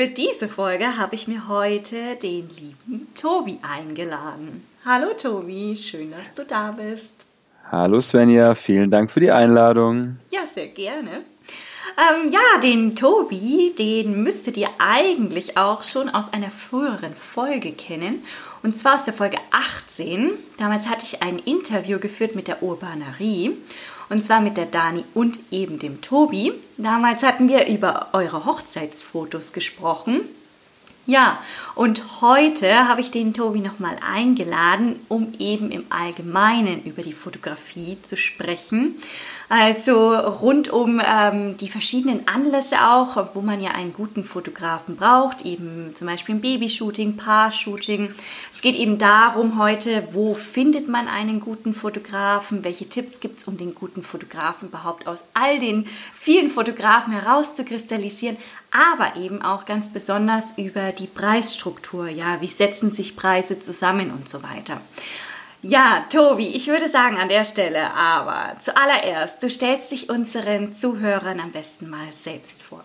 Für diese Folge habe ich mir heute den lieben Tobi eingeladen. Hallo Tobi, schön, dass du da bist. Hallo Svenja, vielen Dank für die Einladung. Ja, sehr gerne. Ähm, ja, den Tobi, den müsstet ihr eigentlich auch schon aus einer früheren Folge kennen. Und zwar aus der Folge 18. Damals hatte ich ein Interview geführt mit der Urbanerie. Und zwar mit der Dani und eben dem Tobi. Damals hatten wir über eure Hochzeitsfotos gesprochen. Ja, und heute habe ich den Tobi nochmal eingeladen, um eben im Allgemeinen über die Fotografie zu sprechen. Also rund um ähm, die verschiedenen Anlässe auch, wo man ja einen guten Fotografen braucht, eben zum Beispiel ein Babyshooting, Paar-Shooting. Es geht eben darum heute, wo findet man einen guten Fotografen, welche Tipps gibt es, um den guten Fotografen überhaupt aus all den vielen Fotografen herauszukristallisieren, aber eben auch ganz besonders über die Preisstruktur, ja, wie setzen sich Preise zusammen und so weiter. Ja, Tobi, ich würde sagen an der Stelle aber zuallererst, du stellst dich unseren Zuhörern am besten mal selbst vor.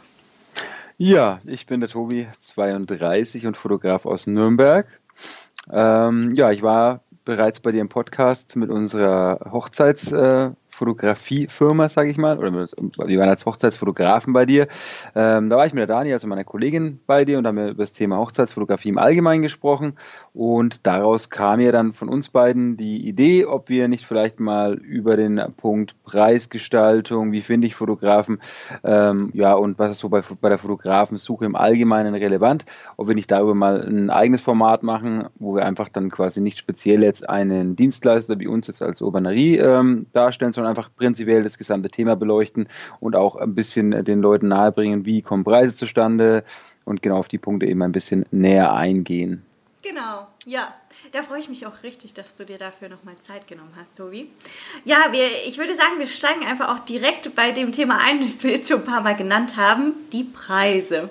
Ja, ich bin der Tobi, 32 und Fotograf aus Nürnberg. Ähm, ja, ich war bereits bei dir im Podcast mit unserer Hochzeits- äh, sage ich mal, oder wir waren als Hochzeitsfotografen bei dir. Ähm, da war ich mit der Dani, also meiner Kollegin, bei dir und haben über das Thema Hochzeitsfotografie im Allgemeinen gesprochen. Und daraus kam ja dann von uns beiden die Idee, ob wir nicht vielleicht mal über den Punkt Preisgestaltung, wie finde ich Fotografen, ähm, ja, und was ist so bei, bei der Fotografensuche im Allgemeinen relevant, ob wir nicht darüber mal ein eigenes Format machen, wo wir einfach dann quasi nicht speziell jetzt einen Dienstleister wie uns jetzt als Urbanerie ähm, darstellen, sondern einfach prinzipiell das gesamte Thema beleuchten und auch ein bisschen den Leuten nahebringen, wie kommen Preise zustande und genau auf die Punkte eben ein bisschen näher eingehen. Genau, ja. Da freue ich mich auch richtig, dass du dir dafür nochmal Zeit genommen hast, Tobi. Ja, wir, ich würde sagen, wir steigen einfach auch direkt bei dem Thema ein, das wir jetzt schon ein paar Mal genannt haben, die Preise.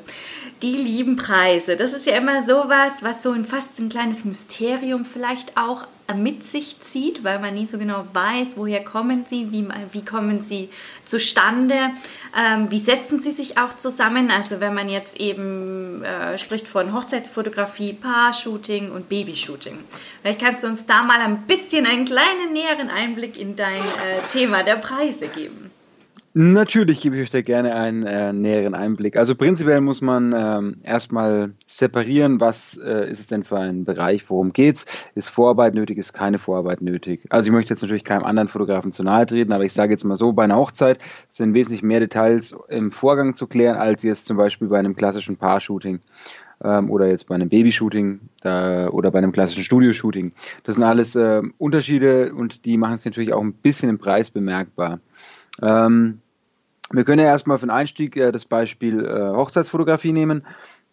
Die lieben Preise. Das ist ja immer sowas, was so ein fast ein kleines Mysterium vielleicht auch mit sich zieht, weil man nie so genau weiß, woher kommen sie, wie, wie kommen sie zustande, ähm, wie setzen sie sich auch zusammen. Also wenn man jetzt eben äh, spricht von Hochzeitsfotografie, Paar-Shooting und Babyshooting. Vielleicht kannst du uns da mal ein bisschen einen kleinen näheren Einblick in dein äh, Thema der Preise geben. Natürlich gebe ich euch da gerne einen äh, näheren Einblick. Also prinzipiell muss man ähm, erstmal separieren, was äh, ist es denn für ein Bereich, worum geht's? Ist Vorarbeit nötig, ist keine Vorarbeit nötig? Also ich möchte jetzt natürlich keinem anderen Fotografen zu nahe treten, aber ich sage jetzt mal so, bei einer Hochzeit sind wesentlich mehr Details im Vorgang zu klären, als jetzt zum Beispiel bei einem klassischen Paar-Shooting ähm, oder jetzt bei einem Babyshooting da, oder bei einem klassischen Studioshooting. Das sind alles äh, Unterschiede und die machen es natürlich auch ein bisschen im Preis bemerkbar. Ähm, wir können ja erstmal für den Einstieg äh, das Beispiel äh, Hochzeitsfotografie nehmen.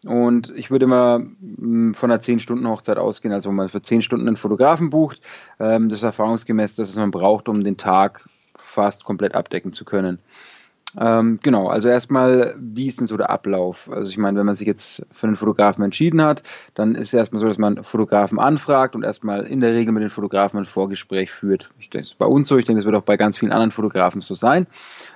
Und ich würde mh, hm, von einer 10-Stunden-Hochzeit ausgehen, also wenn man für 10 Stunden einen Fotografen bucht. Ähm, das ist erfahrungsgemäß, dass es man braucht, um den Tag fast komplett abdecken zu können. Ähm, genau, also erstmal, wie ist denn so der Ablauf? Also ich meine, wenn man sich jetzt für einen Fotografen entschieden hat, dann ist es erstmal so, dass man Fotografen anfragt und erstmal in der Regel mit den Fotografen ein Vorgespräch führt. Ich denke, das ist bei uns so, ich denke, das wird auch bei ganz vielen anderen Fotografen so sein.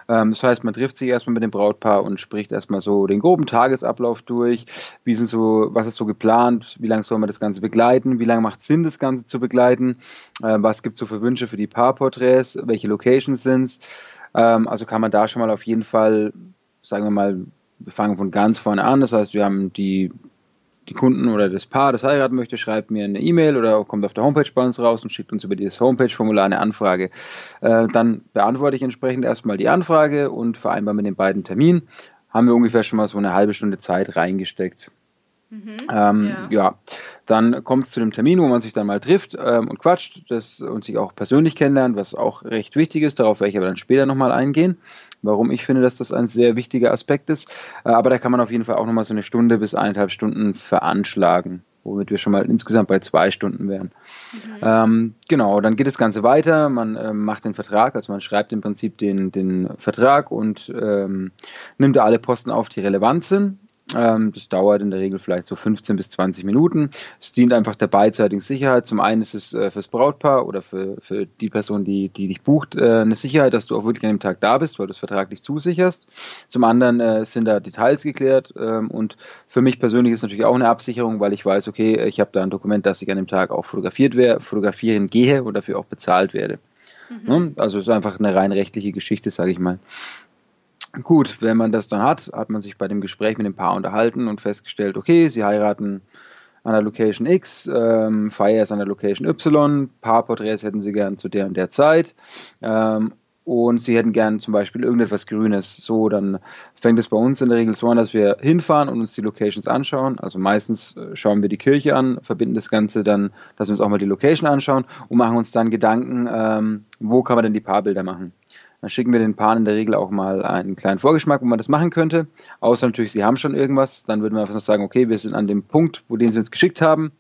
Ähm, das heißt, man trifft sich erstmal mit dem Brautpaar und spricht erstmal so den groben Tagesablauf durch. Wie sind so, was ist so geplant? Wie lange soll man das Ganze begleiten? Wie lange macht es Sinn, das Ganze zu begleiten? Äh, was gibt es so für Wünsche für die Paarporträts? Welche Locations sind es? Ähm, also kann man da schon mal auf jeden Fall, sagen wir mal, wir fangen von ganz vorne an. Das heißt, wir haben die, die Kunden oder das Paar, das heiraten möchte, schreibt mir eine E-Mail oder kommt auf der Homepage bei uns raus und schickt uns über dieses Homepage-Formular eine Anfrage. Äh, dann beantworte ich entsprechend erstmal die Anfrage und vereinbare mit den beiden Termin. Haben wir ungefähr schon mal so eine halbe Stunde Zeit reingesteckt. Mhm, ähm, ja. ja. dann kommt es zu dem Termin, wo man sich dann mal trifft ähm, und quatscht das, und sich auch persönlich kennenlernt, was auch recht wichtig ist. Darauf werde ich aber dann später nochmal eingehen. Warum ich finde, dass das ein sehr wichtiger Aspekt ist. Äh, aber da kann man auf jeden Fall auch nochmal so eine Stunde bis eineinhalb Stunden veranschlagen, womit wir schon mal insgesamt bei zwei Stunden wären. Mhm. Ähm, genau, dann geht das Ganze weiter, man äh, macht den Vertrag, also man schreibt im Prinzip den, den Vertrag und ähm, nimmt alle Posten auf, die relevant sind das dauert in der Regel vielleicht so 15 bis 20 Minuten. Es dient einfach der beidseitigen Sicherheit. Zum einen ist es äh, fürs Brautpaar oder für, für die Person, die, die dich bucht, äh, eine Sicherheit, dass du auch wirklich an dem Tag da bist, weil du es vertraglich zusicherst. Zum anderen äh, sind da Details geklärt ähm, und für mich persönlich ist natürlich auch eine Absicherung, weil ich weiß, okay, ich habe da ein Dokument, dass ich an dem Tag auch fotografiert werde, fotografieren gehe und dafür auch bezahlt werde. Mhm. Ne? Also es ist einfach eine rein rechtliche Geschichte, sage ich mal. Gut, wenn man das dann hat, hat man sich bei dem Gespräch mit dem Paar unterhalten und festgestellt, okay, sie heiraten an der Location X, ähm, Feier ist an der Location Y, Paarporträts hätten sie gern zu der und der Zeit ähm, und sie hätten gern zum Beispiel irgendetwas Grünes. So, dann fängt es bei uns in der Regel so an, dass wir hinfahren und uns die Locations anschauen. Also meistens äh, schauen wir die Kirche an, verbinden das Ganze dann, dass wir uns auch mal die Location anschauen und machen uns dann Gedanken, ähm, wo kann man denn die Paarbilder machen. Dann schicken wir den Paaren in der Regel auch mal einen kleinen Vorgeschmack, wo man das machen könnte. Außer natürlich, sie haben schon irgendwas. Dann würden wir einfach sagen, okay, wir sind an dem Punkt, wo den sie uns geschickt haben.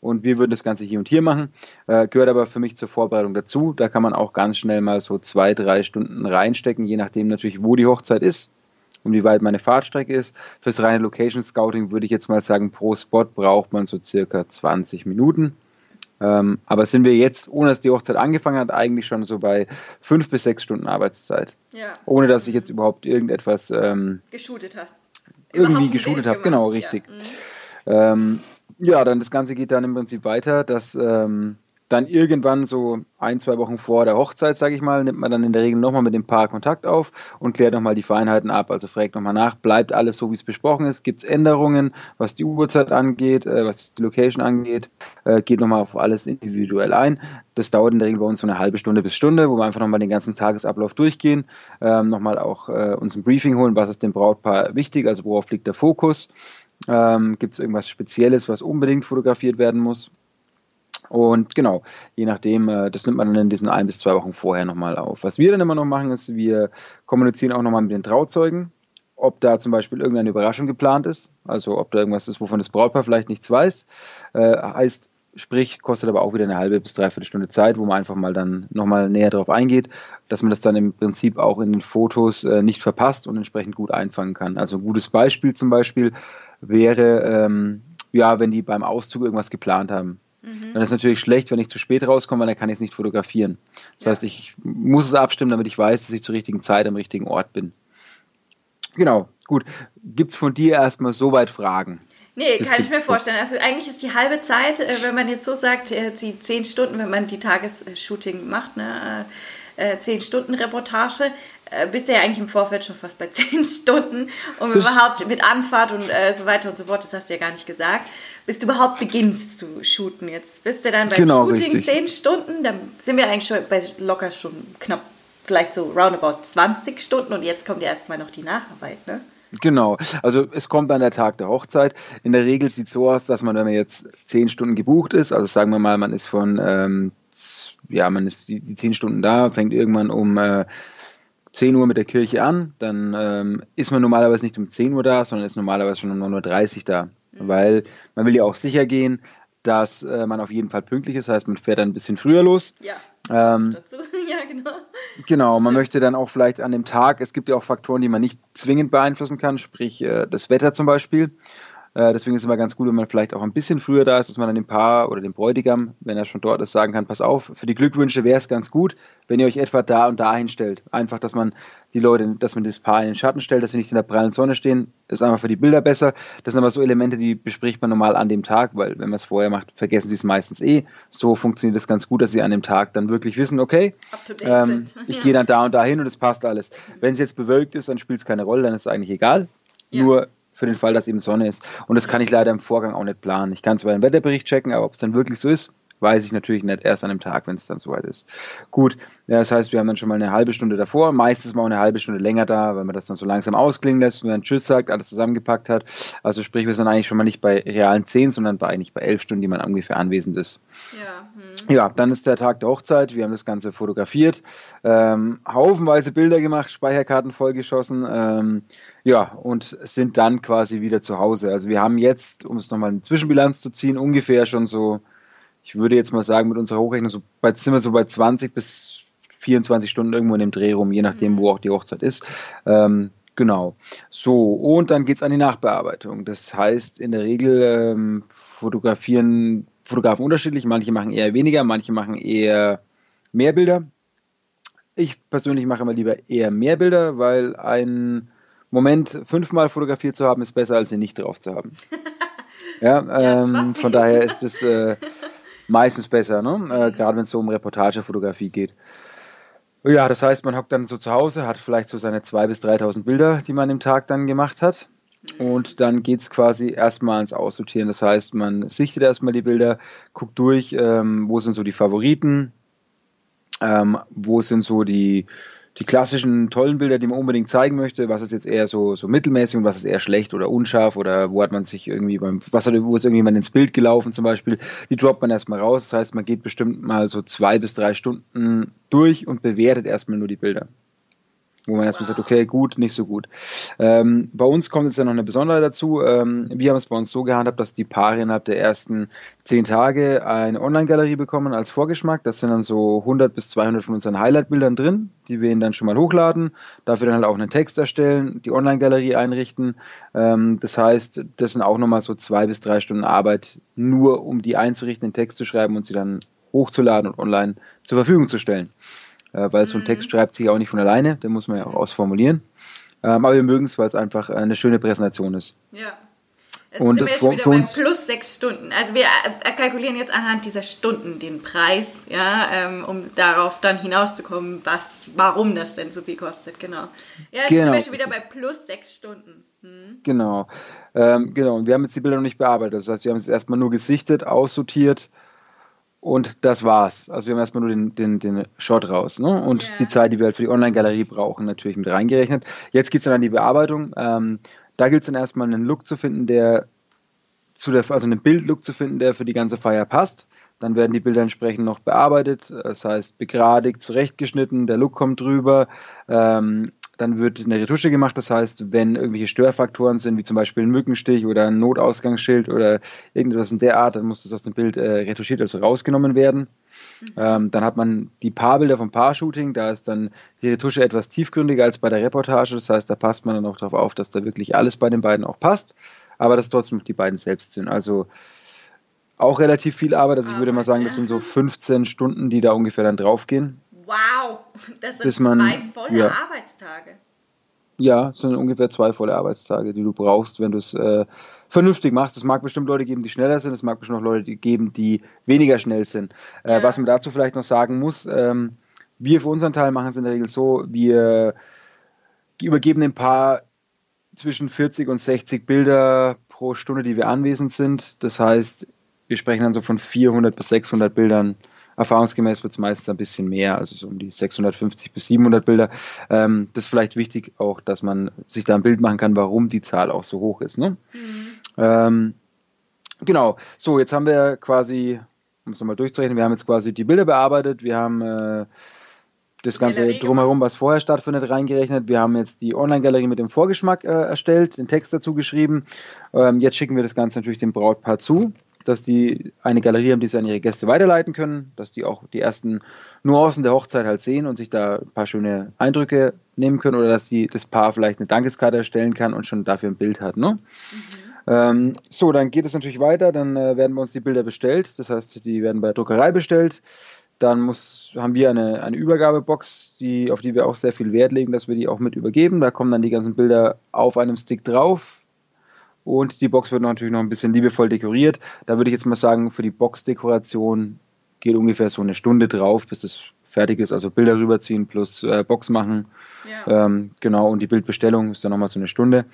Und wir würden das Ganze hier und hier machen. Äh, gehört aber für mich zur Vorbereitung dazu. Da kann man auch ganz schnell mal so zwei, drei Stunden reinstecken, je nachdem natürlich, wo die Hochzeit ist und wie weit meine Fahrtstrecke ist. Fürs reine Location Scouting würde ich jetzt mal sagen, pro Spot braucht man so circa 20 Minuten. Ähm, aber sind wir jetzt, ohne dass die Hochzeit angefangen hat, eigentlich schon so bei fünf bis sechs Stunden Arbeitszeit. Ja. Ohne dass ich jetzt überhaupt irgendetwas ähm, geshootet hast. Irgendwie geshootet habe, genau, richtig. Ja. Mhm. Ähm, ja, dann das Ganze geht dann im Prinzip weiter, dass ähm, dann irgendwann so ein, zwei Wochen vor der Hochzeit, sage ich mal, nimmt man dann in der Regel nochmal mit dem Paar Kontakt auf und klärt nochmal die Feinheiten ab. Also fragt nochmal nach, bleibt alles so, wie es besprochen ist? Gibt es Änderungen, was die Uhrzeit angeht, äh, was die Location angeht? Äh, geht nochmal auf alles individuell ein. Das dauert in der Regel bei uns so eine halbe Stunde bis Stunde, wo wir einfach nochmal den ganzen Tagesablauf durchgehen, ähm, nochmal auch äh, uns ein Briefing holen, was ist dem Brautpaar wichtig, also worauf liegt der Fokus. Ähm, Gibt es irgendwas Spezielles, was unbedingt fotografiert werden muss? Und genau, je nachdem, äh, das nimmt man dann in diesen ein bis zwei Wochen vorher nochmal auf. Was wir dann immer noch machen, ist, wir kommunizieren auch nochmal mit den Trauzeugen, ob da zum Beispiel irgendeine Überraschung geplant ist, also ob da irgendwas ist, wovon das Brautpaar vielleicht nichts weiß. Äh, heißt, sprich, kostet aber auch wieder eine halbe bis dreiviertel Stunde Zeit, wo man einfach mal dann nochmal näher darauf eingeht, dass man das dann im Prinzip auch in den Fotos äh, nicht verpasst und entsprechend gut einfangen kann. Also ein gutes Beispiel zum Beispiel wäre, ähm, ja, wenn die beim Auszug irgendwas geplant haben. Mhm. Dann ist natürlich schlecht, wenn ich zu spät rauskomme, weil dann kann ich es nicht fotografieren. Das ja. heißt, ich muss es abstimmen, damit ich weiß, dass ich zur richtigen Zeit am richtigen Ort bin. Genau, gut. Gibt es von dir erstmal soweit Fragen? Nee, kann ich mir vorstellen. Also eigentlich ist die halbe Zeit, äh, wenn man jetzt so sagt, die zehn Stunden, wenn man die Tagesshooting macht, ne, äh, zehn Stunden Reportage, äh, bist du ja eigentlich im Vorfeld schon fast bei zehn Stunden, um überhaupt mit Anfahrt und so weiter und so fort, das hast du ja gar nicht gesagt bis du überhaupt beginnst zu shooten. Jetzt bist du dann beim genau, Shooting richtig. 10 Stunden, dann sind wir eigentlich schon bei locker schon knapp, vielleicht so roundabout 20 Stunden und jetzt kommt ja erstmal noch die Nacharbeit, ne? Genau, also es kommt dann der Tag der Hochzeit. In der Regel sieht es so aus, dass man, wenn man jetzt zehn Stunden gebucht ist, also sagen wir mal, man ist von, ähm, ja, man ist die, die zehn Stunden da, fängt irgendwann um äh, 10 Uhr mit der Kirche an, dann ähm, ist man normalerweise nicht um 10 Uhr da, sondern ist normalerweise schon um 9.30 Uhr da. Mhm. Weil man will ja auch sicher gehen, dass äh, man auf jeden Fall pünktlich ist. Das heißt, man fährt dann ein bisschen früher los. Ja. Ähm, dazu. ja, genau. Genau, man möchte dann auch vielleicht an dem Tag, es gibt ja auch Faktoren, die man nicht zwingend beeinflussen kann, sprich äh, das Wetter zum Beispiel. Äh, deswegen ist es immer ganz gut, wenn man vielleicht auch ein bisschen früher da ist, dass man dann dem Paar oder dem Bräutigam, wenn er schon dort ist, sagen kann, pass auf, für die Glückwünsche wäre es ganz gut, wenn ihr euch etwa da und da hinstellt. Einfach, dass man die Leute, dass man das Paar in den Schatten stellt, dass sie nicht in der prallen Sonne stehen, ist einfach für die Bilder besser. Das sind aber so Elemente, die bespricht man normal an dem Tag, weil wenn man es vorher macht, vergessen sie es meistens eh. So funktioniert das ganz gut, dass sie an dem Tag dann wirklich wissen, okay, ähm, ich ja. gehe dann da und da hin und es passt alles. Wenn es jetzt bewölkt ist, dann spielt es keine Rolle, dann ist es eigentlich egal. Ja. Nur für den Fall, dass eben Sonne ist. Und das kann ich leider im Vorgang auch nicht planen. Ich kann zwar den Wetterbericht checken, aber ob es dann wirklich so ist, weiß ich natürlich nicht erst an dem Tag, wenn es dann soweit ist. Gut, ja, das heißt, wir haben dann schon mal eine halbe Stunde davor, meistens mal eine halbe Stunde länger da, weil man das dann so langsam ausklingen lässt und dann Tschüss sagt, alles zusammengepackt hat. Also sprich, wir sind eigentlich schon mal nicht bei realen zehn, sondern bei eigentlich bei elf Stunden, die man ungefähr anwesend ist. Ja, hm. ja, dann ist der Tag der Hochzeit. Wir haben das Ganze fotografiert, ähm, haufenweise Bilder gemacht, Speicherkarten vollgeschossen, ähm, ja, und sind dann quasi wieder zu Hause. Also wir haben jetzt, um es nochmal eine Zwischenbilanz zu ziehen, ungefähr schon so, ich würde jetzt mal sagen, mit unserer Hochrechnung so bei, sind wir so bei 20 bis 24 Stunden irgendwo in dem Dreh rum, je nachdem, wo mhm. auch die Hochzeit ist. Ähm, genau. So, und dann geht's an die Nachbearbeitung. Das heißt, in der Regel ähm, fotografieren Fotografen unterschiedlich. Manche machen eher weniger, manche machen eher mehr Bilder. Ich persönlich mache immer lieber eher mehr Bilder, weil ein Moment fünfmal fotografiert zu haben, ist besser, als ihn nicht drauf zu haben. ja, ähm, von daher ist es äh, meistens besser, ne? äh, gerade wenn es so um Reportagefotografie geht. Ja, das heißt, man hockt dann so zu Hause, hat vielleicht so seine 2.000 bis 3.000 Bilder, die man im Tag dann gemacht hat. Und dann geht es quasi erstmal ans Aussortieren. Das heißt, man sichtet erstmal die Bilder, guckt durch, ähm, wo sind so die Favoriten, ähm, wo sind so die, die klassischen tollen Bilder, die man unbedingt zeigen möchte, was ist jetzt eher so, so mittelmäßig und was ist eher schlecht oder unscharf oder wo hat man sich irgendwie beim, was hat, wo ist irgendjemand ins Bild gelaufen zum Beispiel, die droppt man erstmal raus. Das heißt, man geht bestimmt mal so zwei bis drei Stunden durch und bewertet erstmal nur die Bilder wo man erstmal sagt, okay, gut, nicht so gut. Ähm, bei uns kommt jetzt ja noch eine Besonderheit dazu. Ähm, wir haben es bei uns so gehandhabt, dass die Paare innerhalb der ersten zehn Tage eine Online-Galerie bekommen als Vorgeschmack. Das sind dann so 100 bis 200 von unseren Highlight-Bildern drin, die wir ihnen dann schon mal hochladen. Dafür dann halt auch einen Text erstellen, die Online-Galerie einrichten. Ähm, das heißt, das sind auch nochmal so zwei bis drei Stunden Arbeit, nur um die einzurichten, den Text zu schreiben und sie dann hochzuladen und online zur Verfügung zu stellen äh, weil so ein Text mhm. schreibt sich auch nicht von alleine, den muss man ja auch ausformulieren. Ähm, aber wir mögen es, weil es einfach eine schöne Präsentation ist. Ja. Es und sind wir jetzt wieder bei plus sechs Stunden. Also wir äh, kalkulieren jetzt anhand dieser Stunden den Preis, ja, ähm, um darauf dann hinauszukommen, was, warum das denn so viel kostet, genau. Ja, jetzt genau. sind wir schon wieder bei plus sechs Stunden. Hm. Genau. Ähm, genau. Und wir haben jetzt die Bilder noch nicht bearbeitet. Das heißt, wir haben es erstmal nur gesichtet, aussortiert, und das war's. Also wir haben erstmal nur den, den, den Shot raus. Ne? Und yeah. die Zeit, die wir halt für die Online-Galerie brauchen, natürlich mit reingerechnet. Jetzt geht's dann an die Bearbeitung. Ähm, da gilt es dann erstmal einen Look zu finden, der zu der, also einen Bildlook zu finden, der für die ganze Feier passt. Dann werden die Bilder entsprechend noch bearbeitet, das heißt begradigt, zurechtgeschnitten, der Look kommt drüber. Ähm, dann wird eine Retusche gemacht, das heißt, wenn irgendwelche Störfaktoren sind, wie zum Beispiel ein Mückenstich oder ein Notausgangsschild oder irgendetwas in der Art, dann muss das aus dem Bild äh, retuschiert, also rausgenommen werden. Mhm. Ähm, dann hat man die Paarbilder vom Paar-Shooting, da ist dann die Retusche etwas tiefgründiger als bei der Reportage, das heißt, da passt man dann auch darauf auf, dass da wirklich alles bei den beiden auch passt, aber dass trotzdem die beiden selbst sind. Also auch relativ viel Arbeit, also ich würde mal sagen, das sind so 15 Stunden, die da ungefähr dann draufgehen. Wow, das sind man, zwei volle ja. Arbeitstage. Ja, das sind ungefähr zwei volle Arbeitstage, die du brauchst, wenn du es äh, vernünftig machst. Es mag bestimmt Leute geben, die schneller sind, es mag bestimmt auch Leute geben, die weniger schnell sind. Äh, ja. Was man dazu vielleicht noch sagen muss, ähm, wir für unseren Teil machen es in der Regel so, wir übergeben ein paar zwischen 40 und 60 Bilder pro Stunde, die wir anwesend sind. Das heißt, wir sprechen dann so von 400 bis 600 Bildern Erfahrungsgemäß wird es meistens ein bisschen mehr, also so um die 650 bis 700 Bilder. Ähm, das ist vielleicht wichtig auch, dass man sich da ein Bild machen kann, warum die Zahl auch so hoch ist. Ne? Mhm. Ähm, genau, so jetzt haben wir quasi, um es nochmal durchzurechnen, wir haben jetzt quasi die Bilder bearbeitet, wir haben äh, das Ganze drumherum, was vorher stattfindet, reingerechnet. Wir haben jetzt die Online-Galerie mit dem Vorgeschmack äh, erstellt, den Text dazu geschrieben. Ähm, jetzt schicken wir das Ganze natürlich dem Brautpaar zu dass die eine Galerie haben, die sie an ihre Gäste weiterleiten können, dass die auch die ersten Nuancen der Hochzeit halt sehen und sich da ein paar schöne Eindrücke nehmen können oder dass die, das Paar vielleicht eine Dankeskarte erstellen kann und schon dafür ein Bild hat. Ne? Mhm. Ähm, so, dann geht es natürlich weiter, dann äh, werden wir uns die Bilder bestellt, das heißt, die werden bei der Druckerei bestellt. Dann muss, haben wir eine, eine Übergabebox, die, auf die wir auch sehr viel Wert legen, dass wir die auch mit übergeben. Da kommen dann die ganzen Bilder auf einem Stick drauf und die Box wird natürlich noch ein bisschen liebevoll dekoriert. Da würde ich jetzt mal sagen, für die Boxdekoration geht ungefähr so eine Stunde drauf, bis es fertig ist. Also Bilder rüberziehen plus äh, Box machen. Ja. Ähm, genau, und die Bildbestellung ist dann nochmal so eine Stunde.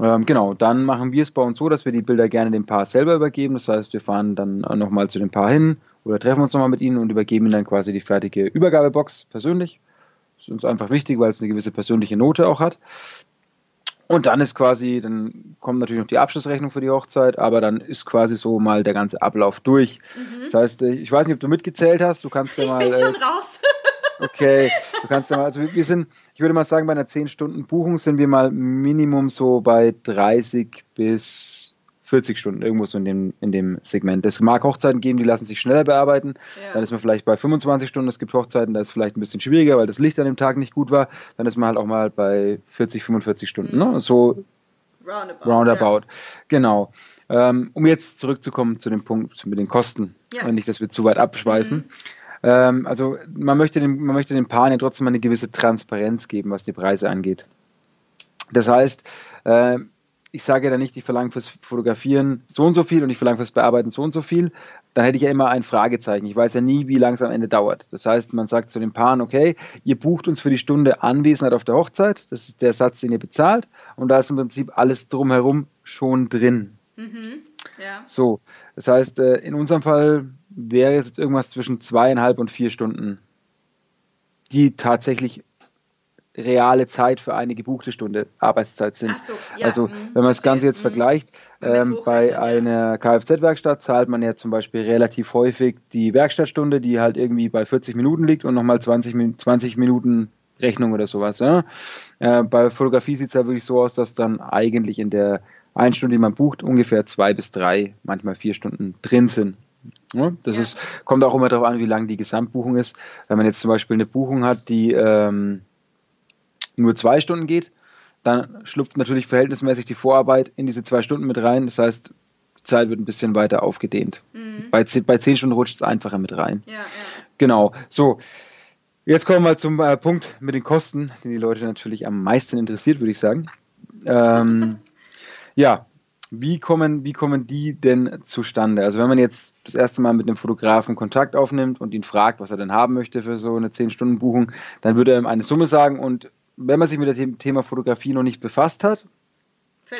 Ähm, genau, dann machen wir es bei uns so, dass wir die Bilder gerne dem Paar selber übergeben. Das heißt, wir fahren dann nochmal zu dem Paar hin oder treffen uns nochmal mit ihnen und übergeben ihnen dann quasi die fertige Übergabebox persönlich. Das ist uns einfach wichtig, weil es eine gewisse persönliche Note auch hat. Und dann ist quasi, dann kommt natürlich noch die Abschlussrechnung für die Hochzeit, aber dann ist quasi so mal der ganze Ablauf durch. Mhm. Das heißt, äh, ich weiß nicht, ob du mitgezählt hast, du kannst ja mal. Ich bin schon äh, raus. okay, du kannst ja mal, also wir sind, ich würde mal sagen, bei einer 10-Stunden-Buchung sind wir mal Minimum so bei 30 bis 40 Stunden, irgendwo so in dem, in dem Segment. Es mag Hochzeiten geben, die lassen sich schneller bearbeiten. Ja. Dann ist man vielleicht bei 25 Stunden. Es gibt Hochzeiten, da ist es vielleicht ein bisschen schwieriger, weil das Licht an dem Tag nicht gut war. Dann ist man halt auch mal bei 40, 45 Stunden. Ne? Mhm. Ne? So roundabout. roundabout. Ja. Genau. Ähm, um jetzt zurückzukommen zu dem Punkt mit den Kosten. Ja. Nicht, dass wir zu weit abschweifen. Mhm. Ähm, also man möchte, den, man möchte den Paaren ja trotzdem eine gewisse Transparenz geben, was die Preise angeht. Das heißt, äh, ich sage ja dann nicht, ich verlange fürs Fotografieren so und so viel und ich verlange fürs Bearbeiten so und so viel, dann hätte ich ja immer ein Fragezeichen. Ich weiß ja nie, wie lang es am Ende dauert. Das heißt, man sagt zu den Paaren, okay, ihr bucht uns für die Stunde Anwesenheit auf der Hochzeit, das ist der Satz, den ihr bezahlt, und da ist im Prinzip alles drumherum schon drin. Mhm. Ja. So, das heißt, äh, in unserem Fall wäre es jetzt irgendwas zwischen zweieinhalb und vier Stunden, die tatsächlich reale Zeit für eine gebuchte Stunde Arbeitszeit sind. So, ja, also mh, wenn man das Ganze jetzt mh. vergleicht, ähm, bei einer Kfz-Werkstatt zahlt man ja zum Beispiel relativ häufig die Werkstattstunde, die halt irgendwie bei 40 Minuten liegt und nochmal 20, 20 Minuten Rechnung oder sowas. Ja? Äh, bei Fotografie sieht es ja wirklich so aus, dass dann eigentlich in der einen Stunde, die man bucht, ungefähr zwei bis drei, manchmal vier Stunden drin sind. Ja, das ja. ist, kommt auch immer darauf an, wie lang die Gesamtbuchung ist. Wenn man jetzt zum Beispiel eine Buchung hat, die ähm, nur zwei Stunden geht, dann schlupft natürlich verhältnismäßig die Vorarbeit in diese zwei Stunden mit rein. Das heißt, die Zeit wird ein bisschen weiter aufgedehnt. Mhm. Bei, bei zehn Stunden rutscht es einfacher mit rein. Ja, ja. Genau. So. Jetzt kommen wir zum äh, Punkt mit den Kosten, den die Leute natürlich am meisten interessiert, würde ich sagen. Ähm, ja, wie kommen, wie kommen die denn zustande? Also wenn man jetzt das erste Mal mit einem Fotografen Kontakt aufnimmt und ihn fragt, was er denn haben möchte für so eine 10-Stunden-Buchung, dann würde er ihm eine Summe sagen und wenn man sich mit dem Thema Fotografie noch nicht befasst hat,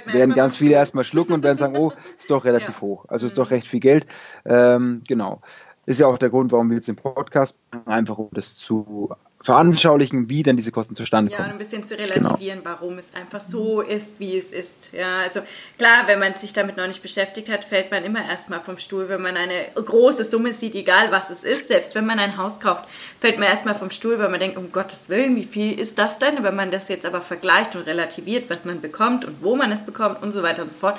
werden ganz viele erstmal schlucken und werden sagen, oh, ist doch relativ ja. hoch. Also ist doch mhm. recht viel Geld. Ähm, genau. Ist ja auch der Grund, warum wir jetzt den Podcast machen, einfach um das zu veranschaulichen, wie denn diese Kosten zustande kommen. Ja, ein bisschen zu relativieren, genau. warum es einfach so ist, wie es ist. Ja, also klar, wenn man sich damit noch nicht beschäftigt hat, fällt man immer erstmal vom Stuhl, wenn man eine große Summe sieht, egal was es ist. Selbst wenn man ein Haus kauft, fällt man erstmal vom Stuhl, weil man denkt, um Gottes Willen, wie viel ist das denn? Wenn man das jetzt aber vergleicht und relativiert, was man bekommt und wo man es bekommt und so weiter und so fort,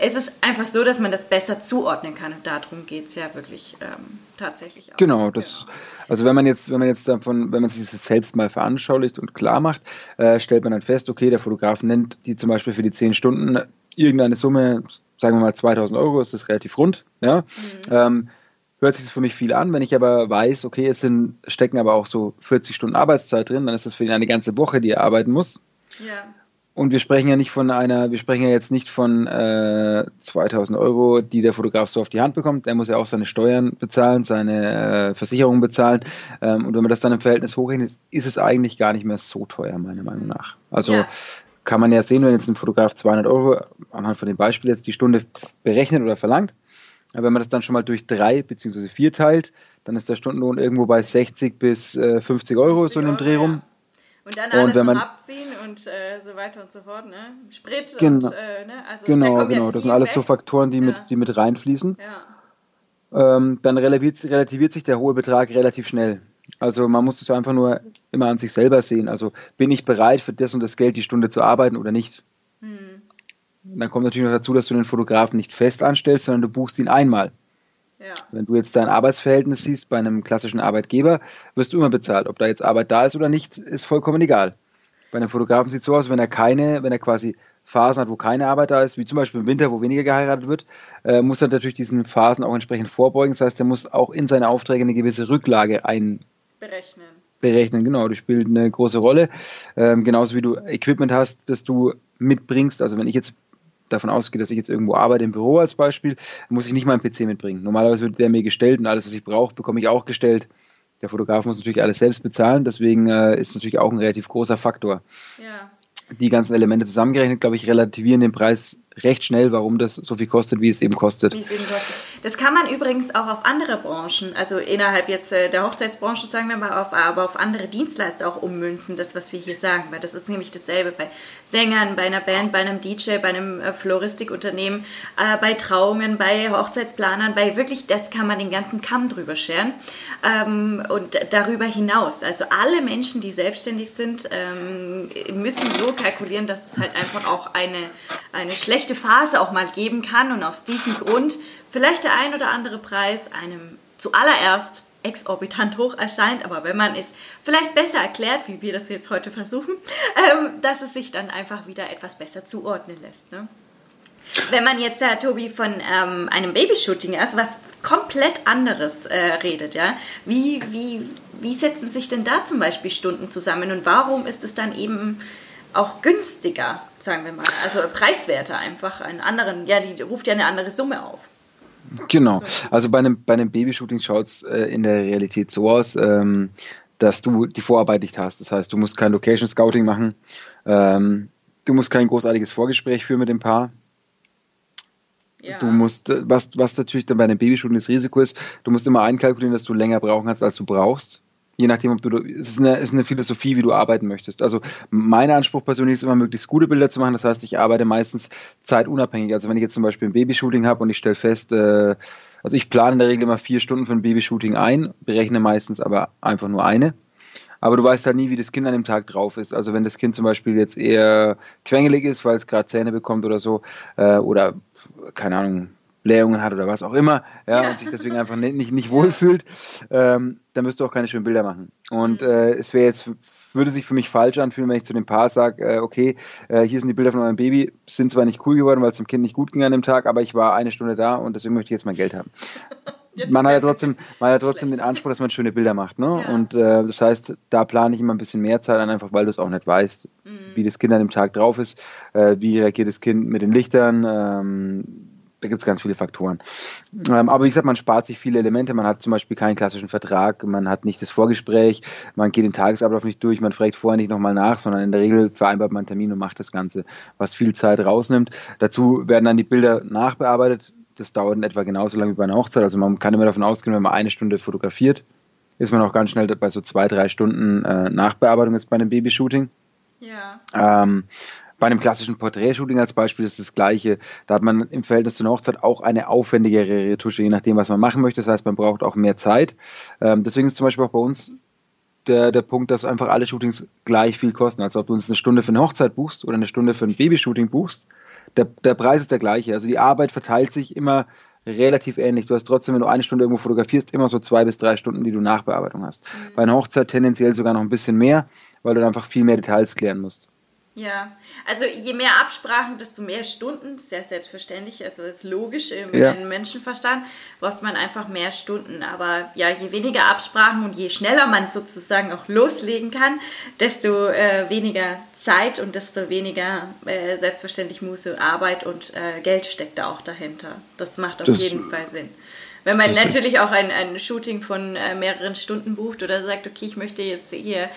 es ist einfach so, dass man das besser zuordnen kann. Und darum geht es ja wirklich ähm, tatsächlich auch. Genau, das, also wenn man jetzt, wenn man jetzt davon, wenn man sich das selbst mal veranschaulicht und klar macht, äh, stellt man dann fest, okay, der Fotograf nennt die zum Beispiel für die zehn Stunden irgendeine Summe, sagen wir mal 2000 Euro, ist das relativ rund, ja. Mhm. Ähm, hört sich das für mich viel an. Wenn ich aber weiß, okay, es sind, stecken aber auch so 40 Stunden Arbeitszeit drin, dann ist das für ihn eine ganze Woche, die er arbeiten muss. Ja. Und wir sprechen ja nicht von einer, wir sprechen ja jetzt nicht von äh, 2000 Euro, die der Fotograf so auf die Hand bekommt. Der muss ja auch seine Steuern bezahlen, seine äh, Versicherungen bezahlen. Ähm, und wenn man das dann im Verhältnis hochrechnet, ist es eigentlich gar nicht mehr so teuer, meiner Meinung nach. Also ja. kann man ja sehen, wenn jetzt ein Fotograf 200 Euro anhand von dem Beispiel jetzt die Stunde berechnet oder verlangt. Aber wenn man das dann schon mal durch drei beziehungsweise vier teilt, dann ist der Stundenlohn irgendwo bei 60 bis äh, 50 Euro 50 so in dem Dreh rum. Ja. Und dann alles und wenn man, abziehen und äh, so weiter und so fort, ne? Sprit genau, und, äh, ne? Also, genau, genau. Ja das sind alles weg. so Faktoren, die, ja. mit, die mit reinfließen. Ja. Ähm, dann relativiert, relativiert sich der hohe Betrag relativ schnell. Also man muss es einfach nur immer an sich selber sehen. Also bin ich bereit, für das und das Geld die Stunde zu arbeiten oder nicht? Hm. Dann kommt natürlich noch dazu, dass du den Fotografen nicht fest anstellst, sondern du buchst ihn einmal. Ja. Wenn du jetzt dein Arbeitsverhältnis siehst bei einem klassischen Arbeitgeber, wirst du immer bezahlt. Ob da jetzt Arbeit da ist oder nicht, ist vollkommen egal. Bei einem Fotografen sieht es so aus, wenn er keine, wenn er quasi Phasen hat, wo keine Arbeit da ist, wie zum Beispiel im Winter, wo weniger geheiratet wird, äh, muss er natürlich diesen Phasen auch entsprechend vorbeugen. Das heißt, er muss auch in seine Aufträge eine gewisse Rücklage ein berechnen. Berechnen, genau. Das spielt eine große Rolle. Ähm, genauso wie du Equipment hast, das du mitbringst. Also wenn ich jetzt davon ausgehe, dass ich jetzt irgendwo arbeite im Büro als Beispiel, muss ich nicht mal einen PC mitbringen. Normalerweise wird der mir gestellt und alles, was ich brauche, bekomme ich auch gestellt. Der Fotograf muss natürlich alles selbst bezahlen, deswegen äh, ist natürlich auch ein relativ großer Faktor. Ja. die ganzen Elemente zusammengerechnet, glaube ich, relativieren den Preis recht schnell, warum das so viel kostet, wie es eben kostet. Wie es eben kostet. Das kann man übrigens auch auf andere Branchen, also innerhalb jetzt äh, der Hochzeitsbranche, sagen wir mal, auf, aber auf andere Dienstleister auch ummünzen, das, was wir hier sagen, weil das ist nämlich dasselbe bei Sängern, bei einer Band, bei einem DJ, bei einem äh, Floristikunternehmen, äh, bei Trauungen, bei Hochzeitsplanern, bei wirklich, das kann man den ganzen Kamm drüber scheren ähm, und darüber hinaus. Also alle Menschen, die selbstständig sind, ähm, müssen so kalkulieren, dass es halt einfach auch eine, eine schlechte schlechte Phase auch mal geben kann und aus diesem Grund vielleicht der ein oder andere Preis einem zuallererst exorbitant hoch erscheint, aber wenn man es vielleicht besser erklärt, wie wir das jetzt heute versuchen, ähm, dass es sich dann einfach wieder etwas besser zuordnen lässt. Ne? Wenn man jetzt, ja, Tobi, von ähm, einem Babyshooting, also was komplett anderes äh, redet, ja, wie, wie, wie setzen sich denn da zum Beispiel Stunden zusammen und warum ist es dann eben auch günstiger, sagen wir mal. Also preiswerter einfach. Einen anderen, ja, die ruft ja eine andere Summe auf. Genau. Also bei einem, bei einem Babyshooting schaut es äh, in der Realität so aus, ähm, dass du die Vorarbeit nicht hast. Das heißt, du musst kein Location Scouting machen, ähm, du musst kein großartiges Vorgespräch führen mit dem Paar. Ja. Du musst, äh, was, was natürlich dann bei einem Babyshooting das Risiko ist, du musst immer einkalkulieren, dass du länger brauchen kannst, als du brauchst je nachdem, ob du, es ist eine, ist eine Philosophie, wie du arbeiten möchtest. Also mein Anspruch persönlich ist immer, möglichst gute Bilder zu machen. Das heißt, ich arbeite meistens zeitunabhängig. Also wenn ich jetzt zum Beispiel ein Babyshooting habe und ich stelle fest, äh, also ich plane in der Regel immer vier Stunden für ein Babyshooting ein, berechne meistens aber einfach nur eine. Aber du weißt halt nie, wie das Kind an dem Tag drauf ist. Also wenn das Kind zum Beispiel jetzt eher quengelig ist, weil es gerade Zähne bekommt oder so, äh, oder keine Ahnung, Blähungen hat oder was auch immer, ja, ja. und sich deswegen einfach nicht, nicht, wohlfühlt, ähm, dann wirst du auch keine schönen Bilder machen. Und mhm. äh, es wäre jetzt, würde sich für mich falsch anfühlen, wenn ich zu dem Paar sage, äh, okay, äh, hier sind die Bilder von meinem Baby, sind zwar nicht cool geworden, weil es dem Kind nicht gut ging an dem Tag, aber ich war eine Stunde da und deswegen möchte ich jetzt mein Geld haben. man hat ja trotzdem, man hat trotzdem den Anspruch, dass man schöne Bilder macht, ne? Ja. Und äh, das heißt, da plane ich immer ein bisschen mehr Zeit an, einfach weil du es auch nicht weißt, mhm. wie das Kind an dem Tag drauf ist, äh, wie reagiert das Kind mit den Lichtern, ähm, da gibt es ganz viele Faktoren. Ähm, aber wie gesagt, man spart sich viele Elemente. Man hat zum Beispiel keinen klassischen Vertrag, man hat nicht das Vorgespräch, man geht den Tagesablauf nicht durch, man fragt vorher nicht nochmal nach, sondern in der Regel vereinbart man einen Termin und macht das Ganze, was viel Zeit rausnimmt. Dazu werden dann die Bilder nachbearbeitet. Das dauert in etwa genauso lange wie bei einer Hochzeit. Also man kann immer davon ausgehen, wenn man eine Stunde fotografiert, ist man auch ganz schnell bei so zwei, drei Stunden äh, Nachbearbeitung jetzt bei einem Babyshooting. Ja. Ähm, bei einem klassischen Porträtshooting als Beispiel ist das gleiche. Da hat man im Verhältnis zur Hochzeit auch eine aufwendigere Retusche, je nachdem, was man machen möchte. Das heißt, man braucht auch mehr Zeit. Ähm, deswegen ist zum Beispiel auch bei uns der, der Punkt, dass einfach alle Shootings gleich viel kosten. Also ob du uns eine Stunde für eine Hochzeit buchst oder eine Stunde für ein Babyshooting buchst, der, der Preis ist der gleiche. Also die Arbeit verteilt sich immer relativ ähnlich. Du hast trotzdem, wenn du eine Stunde irgendwo fotografierst, immer so zwei bis drei Stunden, die du Nachbearbeitung hast. Mhm. Bei einer Hochzeit tendenziell sogar noch ein bisschen mehr, weil du einfach viel mehr Details klären musst. Ja, also je mehr Absprachen, desto mehr Stunden, ja selbstverständlich, also ist logisch im ja. Menschenverstand, braucht man einfach mehr Stunden. Aber ja, je weniger Absprachen und je schneller man sozusagen auch loslegen kann, desto äh, weniger Zeit und desto weniger äh, selbstverständlich Muße, Arbeit und äh, Geld steckt da auch dahinter. Das macht auf das, jeden Fall Sinn. Wenn man natürlich auch ein, ein Shooting von äh, mehreren Stunden bucht oder sagt, okay, ich möchte jetzt hier, äh,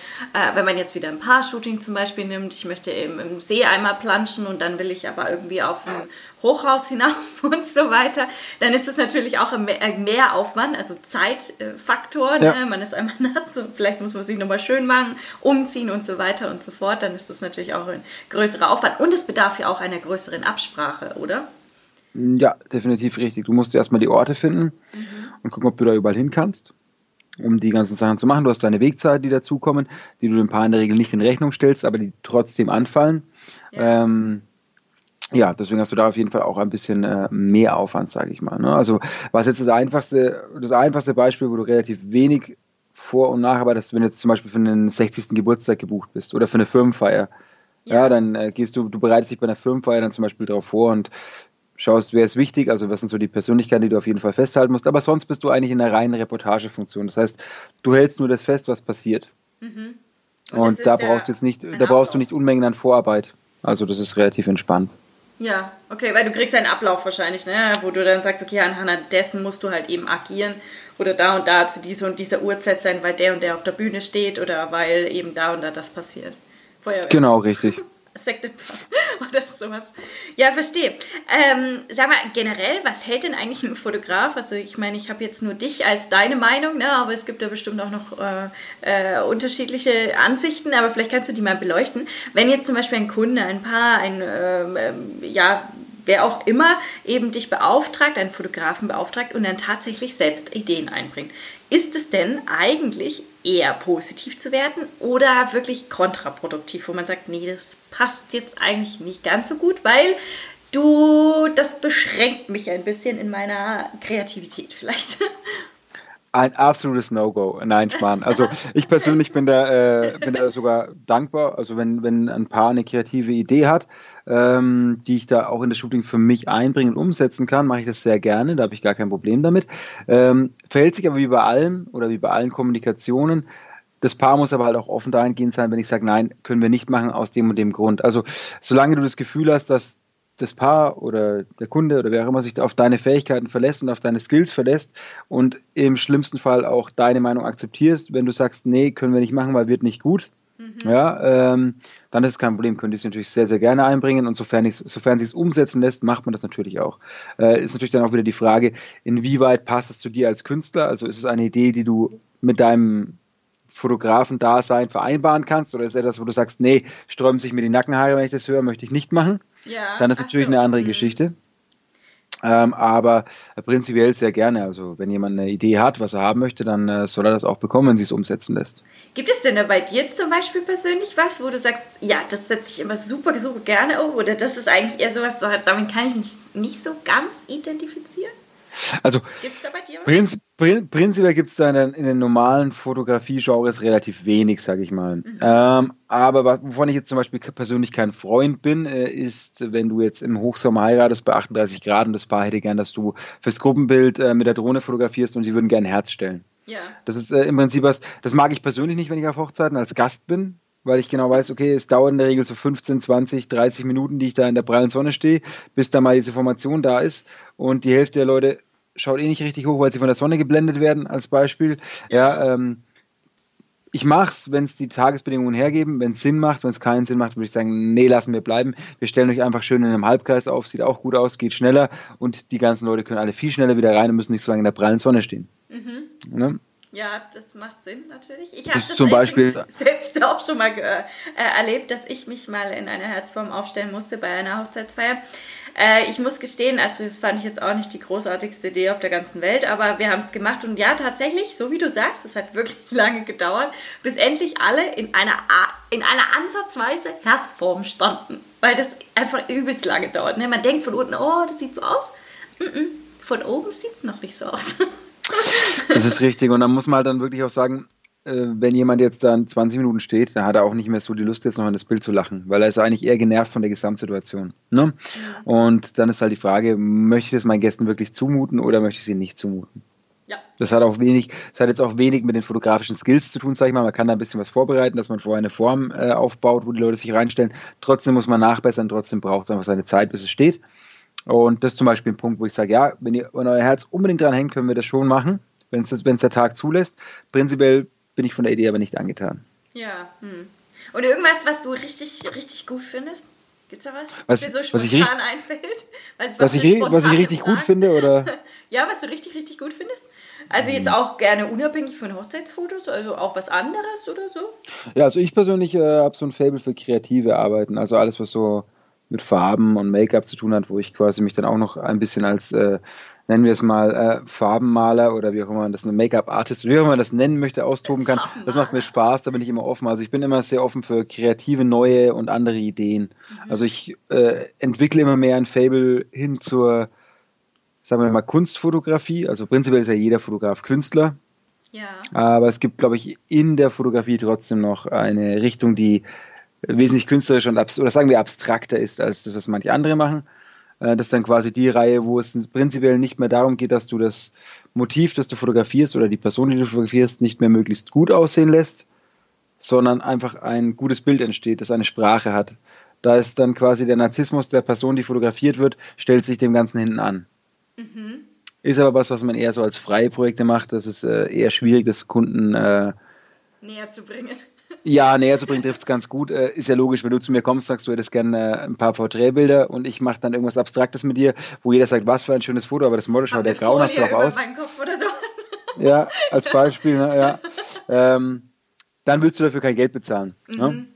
wenn man jetzt wieder ein Paar-Shooting zum Beispiel nimmt, ich möchte eben im See einmal planschen und dann will ich aber irgendwie auf ein Hochhaus hinauf und so weiter, dann ist das natürlich auch ein Mehraufwand, also Zeitfaktor. Ja. Ne? Man ist einmal nass und vielleicht muss man sich nochmal schön machen, umziehen und so weiter und so fort. Dann ist das natürlich auch ein größerer Aufwand und es bedarf ja auch einer größeren Absprache, oder? Ja, definitiv richtig. Du musst erstmal die Orte finden mhm. und gucken, ob du da überall hin kannst, um die ganzen Sachen zu machen. Du hast deine Wegzeit, die dazukommen, die du dem Paar in der Regel nicht in Rechnung stellst, aber die trotzdem anfallen. Ja, ähm, ja deswegen hast du da auf jeden Fall auch ein bisschen äh, mehr Aufwand, sage ich mal. Ne? Also was jetzt das einfachste, das einfachste Beispiel, wo du relativ wenig vor- und nacharbeitest, wenn du jetzt zum Beispiel für einen 60. Geburtstag gebucht bist oder für eine Firmenfeier. Ja, ja dann äh, gehst du, du bereitest dich bei einer Firmenfeier dann zum Beispiel darauf vor und schaust, wer ist wichtig, also was sind so die Persönlichkeiten, die du auf jeden Fall festhalten musst. Aber sonst bist du eigentlich in einer reinen Reportagefunktion. Das heißt, du hältst nur das fest, was passiert. Mhm. Und, Und da brauchst du jetzt nicht, da brauchst du nicht Unmengen an Vorarbeit. Also das ist relativ entspannt. Ja, okay, weil du kriegst einen Ablauf wahrscheinlich, ne? wo du dann sagst, okay, anhand dessen musst du halt eben agieren oder da und da zu dieser und dieser Uhrzeit sein, weil der und der auf der Bühne steht oder weil eben da und da das passiert. Feuerwehr. Genau, richtig. Sektempfang oder sowas. Ja, verstehe. Ähm, sag mal, generell, was hält denn eigentlich ein Fotograf? Also ich meine, ich habe jetzt nur dich als deine Meinung, ne? aber es gibt ja bestimmt auch noch äh, äh, unterschiedliche Ansichten, aber vielleicht kannst du die mal beleuchten. Wenn jetzt zum Beispiel ein Kunde, ein Paar, ein, ähm, ähm ja, wer auch immer eben dich beauftragt, einen Fotografen beauftragt und dann tatsächlich selbst Ideen einbringt. Ist es denn eigentlich eher positiv zu werten oder wirklich kontraproduktiv, wo man sagt, nee, das passt jetzt eigentlich nicht ganz so gut, weil du, das beschränkt mich ein bisschen in meiner Kreativität vielleicht. Ein absolutes No-Go. Nein, Schmarrn. Also ich persönlich bin da, äh, bin da sogar dankbar. Also wenn, wenn ein Paar eine kreative Idee hat, ähm, die ich da auch in das Shooting für mich einbringen und umsetzen kann, mache ich das sehr gerne. Da habe ich gar kein Problem damit. Ähm, verhält sich aber wie bei allem oder wie bei allen Kommunikationen. Das Paar muss aber halt auch offen dahingehend sein, wenn ich sage, nein, können wir nicht machen aus dem und dem Grund. Also solange du das Gefühl hast, dass das Paar oder der Kunde oder wer auch immer sich auf deine Fähigkeiten verlässt und auf deine Skills verlässt und im schlimmsten Fall auch deine Meinung akzeptierst, wenn du sagst, nee, können wir nicht machen, weil wird nicht gut, mhm. ja, ähm, dann ist es kein Problem, könnt ihr es natürlich sehr, sehr gerne einbringen und sofern, ich, sofern sich es umsetzen lässt, macht man das natürlich auch. Äh, ist natürlich dann auch wieder die Frage, inwieweit passt es zu dir als Künstler, also ist es eine Idee, die du mit deinem Fotografen-Dasein vereinbaren kannst oder ist etwas, wo du sagst, nee, sträuben sich mir die Nackenhaare, wenn ich das höre, möchte ich nicht machen? ja, dann ist natürlich so. eine andere mhm. Geschichte. Ähm, aber prinzipiell sehr gerne. Also wenn jemand eine Idee hat, was er haben möchte, dann äh, soll er das auch bekommen, wenn sie es umsetzen lässt. Gibt es denn da bei dir zum Beispiel persönlich was, wo du sagst, ja, das setze ich immer super, super gerne um oder das ist eigentlich eher sowas, damit kann ich mich nicht so ganz identifizieren? Also Prinz, Prin, prinzipiell gibt es da in den, in den normalen Fotografie-Genres relativ wenig, sage ich mal. Mhm. Ähm, aber wovon ich jetzt zum Beispiel persönlich kein Freund bin, äh, ist, wenn du jetzt im Hochsommer heiratest bei 38 Grad und das Paar hätte gern, dass du fürs Gruppenbild äh, mit der Drohne fotografierst und sie würden gerne ein Herz stellen. Ja. Das ist äh, im Prinzip was, das mag ich persönlich nicht, wenn ich auf Hochzeiten als Gast bin, weil ich genau weiß, okay, es dauert in der Regel so 15, 20, 30 Minuten, die ich da in der prallen Sonne stehe, bis da mal diese Formation da ist und die Hälfte der Leute schaut eh nicht richtig hoch, weil sie von der Sonne geblendet werden, als Beispiel. Ja, ähm, ich mach's, wenn es die Tagesbedingungen hergeben. Wenn es Sinn macht, wenn es keinen Sinn macht, würde ich sagen, nee, lassen wir bleiben. Wir stellen euch einfach schön in einem Halbkreis auf, sieht auch gut aus, geht schneller und die ganzen Leute können alle viel schneller wieder rein und müssen nicht so lange in der prallen Sonne stehen. Mhm. Ne? Ja, das macht Sinn natürlich. Ich habe das zum Beispiel selbst auch schon mal äh, erlebt, dass ich mich mal in einer Herzform aufstellen musste bei einer Hochzeitsfeier. Äh, ich muss gestehen, also das fand ich jetzt auch nicht die großartigste Idee auf der ganzen Welt, aber wir haben es gemacht und ja, tatsächlich, so wie du sagst, es hat wirklich lange gedauert, bis endlich alle in einer, in einer ansatzweise Herzform standen, weil das einfach übelst lange dauert. Ne? Man denkt von unten, oh, das sieht so aus. Von oben sieht es noch nicht so aus. Das ist richtig. Und dann muss man halt dann wirklich auch sagen, wenn jemand jetzt dann 20 Minuten steht, dann hat er auch nicht mehr so die Lust, jetzt noch in das Bild zu lachen, weil er ist eigentlich eher genervt von der Gesamtsituation. Ne? Mhm. Und dann ist halt die Frage, möchte ich es meinen Gästen wirklich zumuten oder möchte ich sie nicht zumuten? Ja. Das hat auch wenig, das hat jetzt auch wenig mit den fotografischen Skills zu tun, sag ich mal. Man kann da ein bisschen was vorbereiten, dass man vorher eine Form äh, aufbaut, wo die Leute sich reinstellen. Trotzdem muss man nachbessern, trotzdem braucht es einfach seine Zeit, bis es steht. Und das ist zum Beispiel ein Punkt, wo ich sage, ja, wenn ihr wenn euer Herz unbedingt dran hängt, können wir das schon machen, wenn es der Tag zulässt. Prinzipiell bin ich von der Idee aber nicht angetan. Ja. Hm. Und irgendwas, was du richtig, richtig gut findest? Gibt's da was? Was, dir so spontan was ich, einfällt? was, ich, was ich richtig Frage. gut finde, oder? ja, was du richtig, richtig gut findest? Also jetzt hm. auch gerne unabhängig von Hochzeitsfotos, also auch was anderes oder so? Ja, also ich persönlich äh, habe so ein Fable für kreative Arbeiten, also alles, was so mit Farben und Make-up zu tun hat, wo ich quasi mich dann auch noch ein bisschen als, äh, nennen wir es mal, äh, Farbenmaler oder wie auch immer man das, Make-up-Artist, wie auch immer man das nennen möchte, austoben kann. Das macht mir Spaß, da bin ich immer offen. Also ich bin immer sehr offen für kreative, neue und andere Ideen. Mhm. Also ich äh, entwickle immer mehr ein Fable hin zur, sagen wir mal, Kunstfotografie. Also prinzipiell ist ja jeder Fotograf Künstler. Ja. Aber es gibt, glaube ich, in der Fotografie trotzdem noch eine Richtung, die wesentlich künstlerischer und oder sagen wir abstrakter ist als das, was manche andere machen. Äh, das ist dann quasi die Reihe, wo es prinzipiell nicht mehr darum geht, dass du das Motiv, das du fotografierst oder die Person, die du fotografierst, nicht mehr möglichst gut aussehen lässt, sondern einfach ein gutes Bild entsteht, das eine Sprache hat. Da ist dann quasi der Narzissmus der Person, die fotografiert wird, stellt sich dem Ganzen hinten an. Mhm. Ist aber was, was man eher so als freie Projekte macht. Das ist äh, eher schwierig, das Kunden äh, näher zu bringen. Ja, näher zu bringen trifft es ganz gut. Äh, ist ja logisch, wenn du zu mir kommst, sagst du hättest gerne äh, ein paar Porträtbilder und ich mache dann irgendwas Abstraktes mit dir, wo jeder sagt, was für ein schönes Foto, aber das Model schaut ja grauenhaft drauf aus. Kopf oder so. Ja, als Beispiel, ne, ja. Ähm, dann willst du dafür kein Geld bezahlen. Ne? Mhm. Ne?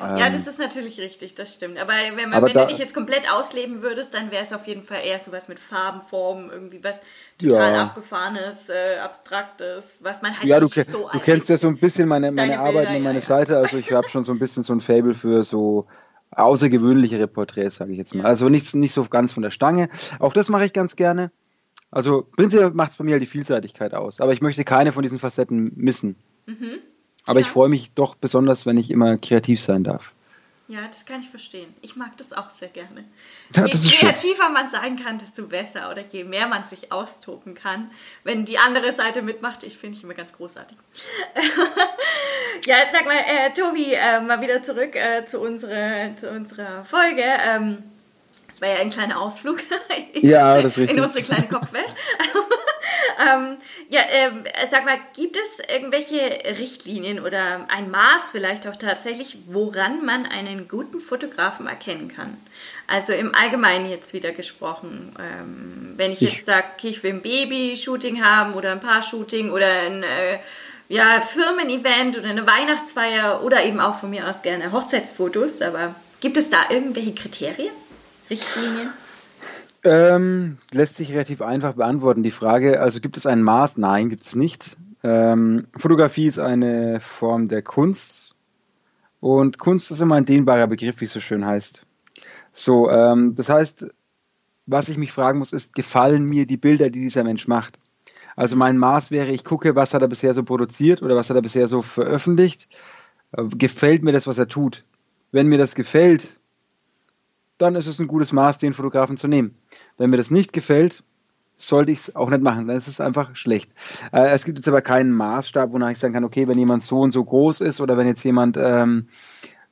Ja, das ist natürlich richtig, das stimmt. Aber wenn, man, aber wenn da, du dich jetzt komplett ausleben würdest, dann wäre es auf jeden Fall eher sowas mit Farben, Formen, irgendwie was total ja. abgefahrenes, äh, abstraktes, was man halt ja, du, nicht so Du kennst ja so ein bisschen meine, meine Arbeit und meine ja, Seite, also ich habe schon so ein bisschen so ein Fable für so außergewöhnlichere Porträts, sage ich jetzt mal. Also nicht, nicht so ganz von der Stange. Auch das mache ich ganz gerne. Also prinzipiell macht es bei mir halt die Vielseitigkeit aus. Aber ich möchte keine von diesen Facetten missen. Mhm. Aber ja. ich freue mich doch besonders, wenn ich immer kreativ sein darf. Ja, das kann ich verstehen. Ich mag das auch sehr gerne. Ja, je kreativer man sein kann, desto besser. Oder je mehr man sich austoben kann. Wenn die andere Seite mitmacht, ich finde ich immer ganz großartig. ja, sag mal, äh, Tobi, äh, mal wieder zurück äh, zu, unsere, zu unserer Folge. Ähm, das war ja ein kleiner Ausflug in, ja, unsere, in unsere kleine Kopfwelt. ähm, ja, ähm, sag mal, gibt es irgendwelche Richtlinien oder ein Maß vielleicht auch tatsächlich, woran man einen guten Fotografen erkennen kann? Also im Allgemeinen jetzt wieder gesprochen. Ähm, wenn ich jetzt sage, okay, ich will ein Baby-Shooting haben oder ein Paar-Shooting oder ein äh, ja, Firmen-Event oder eine Weihnachtsfeier oder eben auch von mir aus gerne Hochzeitsfotos, aber gibt es da irgendwelche Kriterien? Richtlinien? Ähm, lässt sich relativ einfach beantworten, die Frage. Also gibt es ein Maß? Nein, gibt es nicht. Ähm, Fotografie ist eine Form der Kunst. Und Kunst ist immer ein dehnbarer Begriff, wie es so schön heißt. So, ähm, das heißt, was ich mich fragen muss, ist, gefallen mir die Bilder, die dieser Mensch macht? Also mein Maß wäre, ich gucke, was hat er bisher so produziert oder was hat er bisher so veröffentlicht. Äh, gefällt mir das, was er tut? Wenn mir das gefällt, dann ist es ein gutes Maß, den Fotografen zu nehmen. Wenn mir das nicht gefällt, sollte ich es auch nicht machen. Dann ist es einfach schlecht. Äh, es gibt jetzt aber keinen Maßstab, wonach ich sagen kann, okay, wenn jemand so und so groß ist oder wenn jetzt jemand ähm,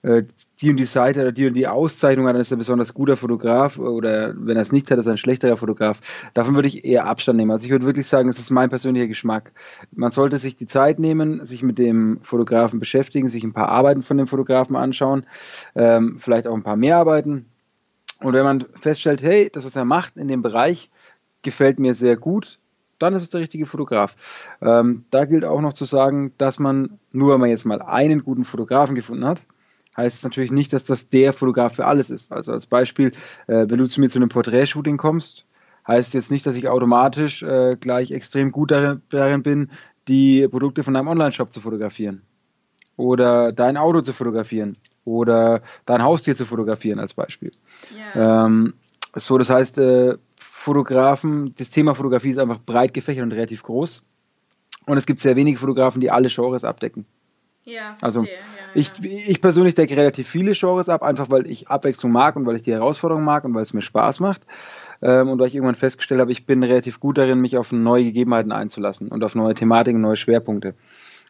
äh, die und die Seite oder die und die Auszeichnung hat, dann ist er besonders guter Fotograf oder wenn er es nicht hat, ist er ein schlechterer Fotograf. Davon würde ich eher Abstand nehmen. Also ich würde wirklich sagen, es ist mein persönlicher Geschmack. Man sollte sich die Zeit nehmen, sich mit dem Fotografen beschäftigen, sich ein paar Arbeiten von dem Fotografen anschauen, ähm, vielleicht auch ein paar mehr Arbeiten und wenn man feststellt, hey, das, was er macht in dem Bereich, gefällt mir sehr gut, dann ist es der richtige Fotograf. Ähm, da gilt auch noch zu sagen, dass man, nur wenn man jetzt mal einen guten Fotografen gefunden hat, heißt es natürlich nicht, dass das der Fotograf für alles ist. Also als Beispiel, äh, wenn du zu mir zu einem Porträtshooting kommst, heißt jetzt nicht, dass ich automatisch äh, gleich extrem gut darin, bin, die Produkte von deinem Online-Shop zu fotografieren. Oder dein Auto zu fotografieren. Oder dein Haustier zu fotografieren als Beispiel. Yeah. Ähm, so, das heißt, äh, Fotografen, das Thema Fotografie ist einfach breit gefächert und relativ groß. Und es gibt sehr wenige Fotografen, die alle Genres abdecken. Ja, also verstehe. Also ich, ja. ich persönlich decke relativ viele Genres ab, einfach weil ich Abwechslung mag und weil ich die Herausforderung mag und weil es mir Spaß macht. Ähm, und weil ich irgendwann festgestellt habe, ich bin relativ gut darin, mich auf neue Gegebenheiten einzulassen und auf neue Thematiken, neue Schwerpunkte.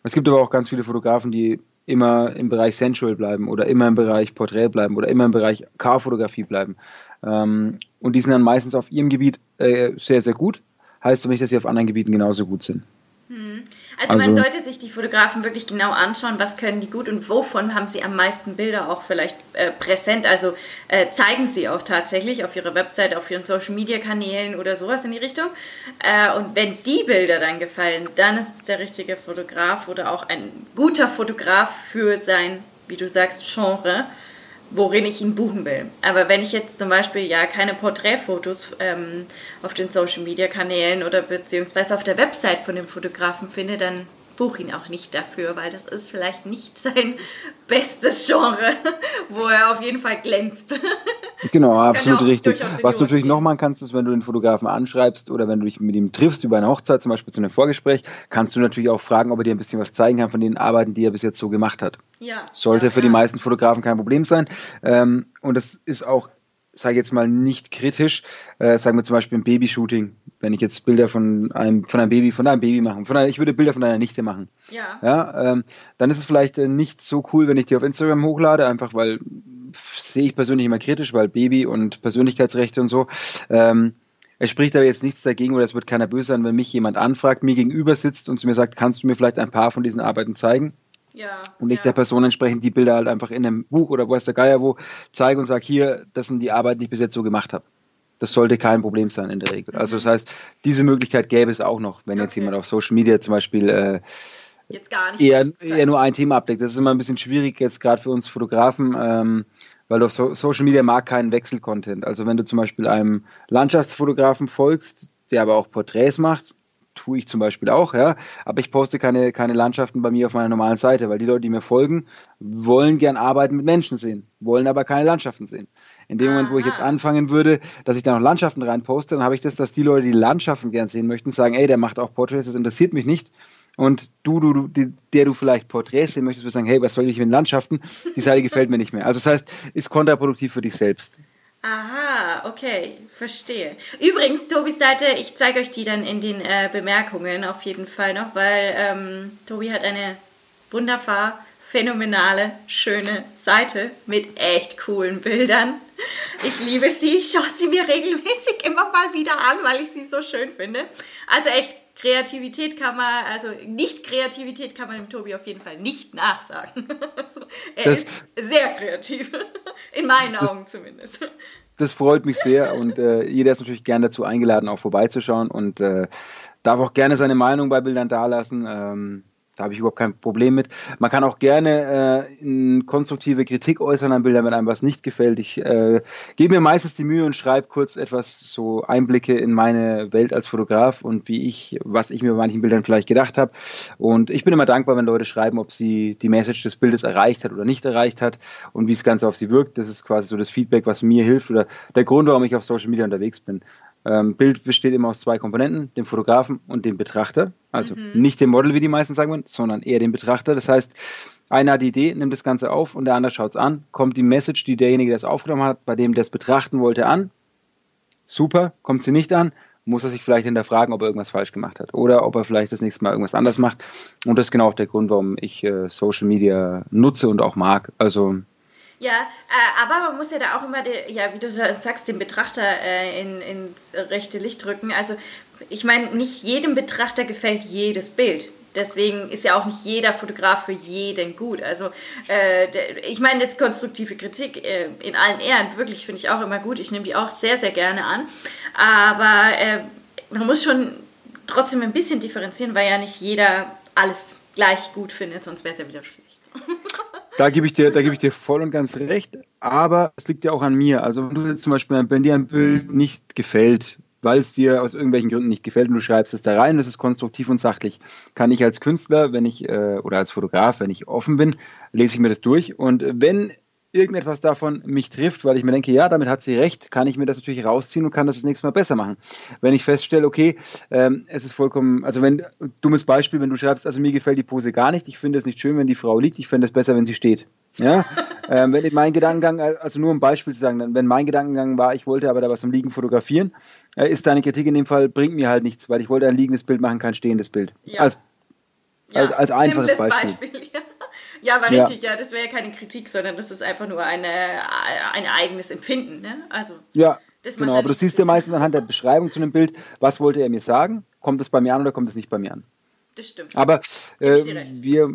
Es gibt aber auch ganz viele Fotografen, die immer im Bereich Sensual bleiben oder immer im Bereich Porträt bleiben oder immer im Bereich Car-Fotografie bleiben. Ähm, und die sind dann meistens auf ihrem Gebiet äh, sehr, sehr gut. Heißt aber nicht, dass sie auf anderen Gebieten genauso gut sind. Hm. Also, also, man sollte sich die Fotografen wirklich genau anschauen, was können die gut und wovon haben sie am meisten Bilder auch vielleicht äh, präsent. Also äh, zeigen sie auch tatsächlich auf ihrer Website, auf ihren Social Media Kanälen oder sowas in die Richtung. Äh, und wenn die Bilder dann gefallen, dann ist es der richtige Fotograf oder auch ein guter Fotograf für sein, wie du sagst, Genre worin ich ihn buchen will. Aber wenn ich jetzt zum Beispiel ja keine Porträtfotos ähm, auf den Social Media Kanälen oder beziehungsweise auf der Website von dem Fotografen finde, dann buche ihn auch nicht dafür, weil das ist vielleicht nicht sein bestes Genre, wo er auf jeden Fall glänzt. Genau, absolut ja richtig. Was du natürlich noch machen kannst, ist, wenn du den Fotografen anschreibst oder wenn du dich mit ihm triffst über eine Hochzeit, zum Beispiel zu einem Vorgespräch, kannst du natürlich auch fragen, ob er dir ein bisschen was zeigen kann von den Arbeiten, die er bis jetzt so gemacht hat. Ja. Sollte ja, für die meisten Fotografen kein Problem sein. Ähm, und das ist auch sage jetzt mal nicht kritisch, äh, sagen wir zum Beispiel ein Babyshooting, wenn ich jetzt Bilder von einem von einem Baby von einem Baby machen, von einer, ich würde Bilder von einer Nichte machen, ja, ja ähm, dann ist es vielleicht äh, nicht so cool, wenn ich die auf Instagram hochlade, einfach weil sehe ich persönlich immer kritisch, weil Baby und Persönlichkeitsrechte und so. Ähm, es spricht aber jetzt nichts dagegen oder es wird keiner böse sein, wenn mich jemand anfragt, mir gegenüber sitzt und zu mir sagt, kannst du mir vielleicht ein paar von diesen Arbeiten zeigen? Ja, und ich ja. der Person entsprechend die Bilder halt einfach in einem Buch oder weiß der Geier wo zeige und sage, hier, das sind die Arbeiten, die ich bis jetzt so gemacht habe. Das sollte kein Problem sein in der Regel. Also das mhm. heißt, diese Möglichkeit gäbe es auch noch, wenn okay. jetzt jemand auf Social Media zum Beispiel äh, jetzt gar nicht eher, eher nur ein Thema abdeckt. Das ist immer ein bisschen schwierig jetzt gerade für uns Fotografen, ähm, weil du auf so Social Media mag keinen Wechselcontent. Also wenn du zum Beispiel einem Landschaftsfotografen folgst, der aber auch Porträts macht, tue ich zum Beispiel auch, ja. Aber ich poste keine, keine Landschaften bei mir auf meiner normalen Seite, weil die Leute, die mir folgen, wollen gern Arbeiten mit Menschen sehen, wollen aber keine Landschaften sehen. In dem Aha. Moment, wo ich jetzt anfangen würde, dass ich da noch Landschaften rein poste, dann habe ich das, dass die Leute, die Landschaften gern sehen möchten, sagen, ey, der macht auch Porträts, das interessiert mich nicht. Und du, du, du die, der du vielleicht Porträts sehen möchtest, wirst sagen, hey, was soll ich mit Landschaften? Die Seite gefällt mir nicht mehr. Also das heißt, ist kontraproduktiv für dich selbst. Aha, okay, verstehe. Übrigens, Tobis Seite, ich zeige euch die dann in den äh, Bemerkungen auf jeden Fall noch, weil ähm, Tobi hat eine wunderbar phänomenale, schöne Seite mit echt coolen Bildern. Ich liebe sie, ich schaue sie mir regelmäßig immer mal wieder an, weil ich sie so schön finde. Also echt Kreativität kann man, also Nicht-Kreativität kann man dem Tobi auf jeden Fall nicht nachsagen. Also, er das, ist sehr kreativ, in meinen das, Augen zumindest. Das freut mich sehr und äh, jeder ist natürlich gerne dazu eingeladen, auch vorbeizuschauen und äh, darf auch gerne seine Meinung bei Bildern dalassen. Ähm, da habe ich überhaupt kein Problem mit. Man kann auch gerne äh, konstruktive Kritik äußern an Bildern, wenn einem was nicht gefällt. Ich äh, gebe mir meistens die Mühe und schreibe kurz etwas so Einblicke in meine Welt als Fotograf und wie ich, was ich mir bei manchen Bildern vielleicht gedacht habe. Und ich bin immer dankbar, wenn Leute schreiben, ob sie die Message des Bildes erreicht hat oder nicht erreicht hat und wie das Ganze auf sie wirkt. Das ist quasi so das Feedback, was mir hilft oder der Grund, warum ich auf Social Media unterwegs bin. Ähm, Bild besteht immer aus zwei Komponenten, dem Fotografen und dem Betrachter. Also mhm. nicht dem Model, wie die meisten sagen würden, sondern eher dem Betrachter. Das heißt, einer hat die Idee, nimmt das Ganze auf und der andere schaut es an. Kommt die Message, die derjenige, der es aufgenommen hat, bei dem der es betrachten wollte, an. Super, kommt sie nicht an, muss er sich vielleicht hinterfragen, ob er irgendwas falsch gemacht hat oder ob er vielleicht das nächste Mal irgendwas anders macht. Und das ist genau auch der Grund, warum ich äh, Social Media nutze und auch mag. Also ja, äh, aber man muss ja da auch immer, die, ja, wie du sagst, den Betrachter äh, in, ins rechte Licht rücken. Also ich meine, nicht jedem Betrachter gefällt jedes Bild. Deswegen ist ja auch nicht jeder Fotograf für jeden gut. Also äh, ich meine, jetzt konstruktive Kritik äh, in allen Ehren, wirklich finde ich auch immer gut. Ich nehme die auch sehr, sehr gerne an. Aber äh, man muss schon trotzdem ein bisschen differenzieren, weil ja nicht jeder alles gleich gut findet, sonst wäre es ja wieder schlecht. Da gebe ich dir, da gebe ich dir voll und ganz recht. Aber es liegt ja auch an mir. Also wenn du jetzt zum Beispiel, wenn dir ein Bild nicht gefällt, weil es dir aus irgendwelchen Gründen nicht gefällt und du schreibst es da rein, das ist konstruktiv und sachlich, kann ich als Künstler, wenn ich äh, oder als Fotograf, wenn ich offen bin, lese ich mir das durch und wenn irgendetwas davon mich trifft, weil ich mir denke, ja, damit hat sie recht, kann ich mir das natürlich rausziehen und kann das das nächste Mal besser machen. Wenn ich feststelle, okay, ähm, es ist vollkommen, also wenn, dummes Beispiel, wenn du schreibst, also mir gefällt die Pose gar nicht, ich finde es nicht schön, wenn die Frau liegt, ich finde es besser, wenn sie steht. Ja, ähm, wenn mein Gedankengang, also nur um ein Beispiel zu sagen, wenn mein Gedankengang war, ich wollte aber da was am Liegen fotografieren, äh, ist deine Kritik in dem Fall, bringt mir halt nichts, weil ich wollte ein liegendes Bild machen, kein stehendes Bild. Ja. Als, ja, als, als einfaches Beispiel. Beispiel ja. Ja, ja. richtig, ja, das wäre ja keine Kritik, sondern das ist einfach nur eine, ein eigenes Empfinden. Ne? Also, ja, genau, aber du siehst ja meistens anhand der Beschreibung zu einem Bild, was wollte er mir sagen, kommt es bei mir an oder kommt es nicht bei mir an. Das stimmt. Aber äh, wir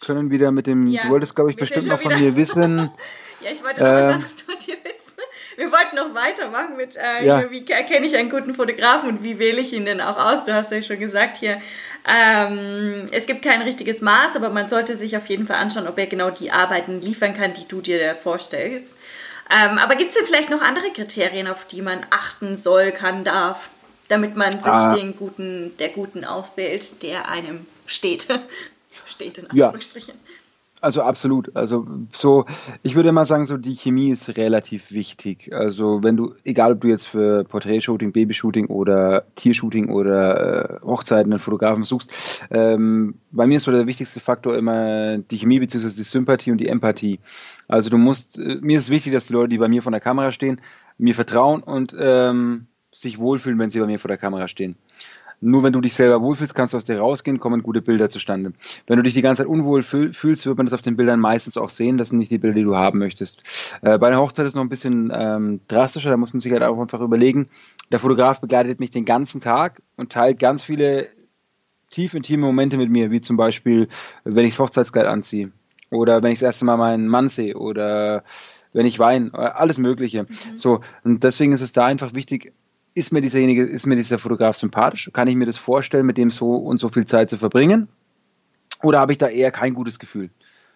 können wieder mit dem, ja, du wolltest, glaube ich, bestimmt noch von mir wissen. ja, ich wollte noch äh, was anderes von dir wissen. Wir wollten noch weitermachen mit, äh, ja. wie erkenne ich einen guten Fotografen und wie wähle ich ihn denn auch aus? Du hast ja schon gesagt hier, ähm, es gibt kein richtiges Maß, aber man sollte sich auf jeden Fall anschauen, ob er genau die Arbeiten liefern kann, die du dir vorstellst. Ähm, aber gibt es denn vielleicht noch andere Kriterien, auf die man achten soll, kann, darf, damit man sich ah. den guten, der guten auswählt, der einem steht? steht in Anführungsstrichen. Ja. Also absolut. Also so, ich würde mal sagen, so die Chemie ist relativ wichtig. Also wenn du, egal ob du jetzt für Porträtshooting, Babyshooting oder Tiershooting oder äh, Hochzeiten einen Fotografen suchst, ähm, bei mir ist so der wichtigste Faktor immer die Chemie bzw. die Sympathie und die Empathie. Also du musst, äh, mir ist wichtig, dass die Leute, die bei mir vor der Kamera stehen, mir vertrauen und ähm, sich wohlfühlen, wenn sie bei mir vor der Kamera stehen. Nur wenn du dich selber wohlfühlst, kannst du aus dir rausgehen, kommen gute Bilder zustande. Wenn du dich die ganze Zeit unwohl fühlst, wird man das auf den Bildern meistens auch sehen. Das sind nicht die Bilder, die du haben möchtest. Äh, bei der Hochzeit ist es noch ein bisschen ähm, drastischer. Da muss man sich halt auch einfach überlegen. Der Fotograf begleitet mich den ganzen Tag und teilt ganz viele tief intime Momente mit mir, wie zum Beispiel, wenn ich das Hochzeitskleid anziehe oder wenn ich das erste Mal meinen Mann sehe oder wenn ich weine, alles Mögliche. Mhm. So, und deswegen ist es da einfach wichtig, ist mir dieserjenige, ist mir dieser Fotograf sympathisch? Kann ich mir das vorstellen, mit dem so und so viel Zeit zu verbringen? Oder habe ich da eher kein gutes Gefühl?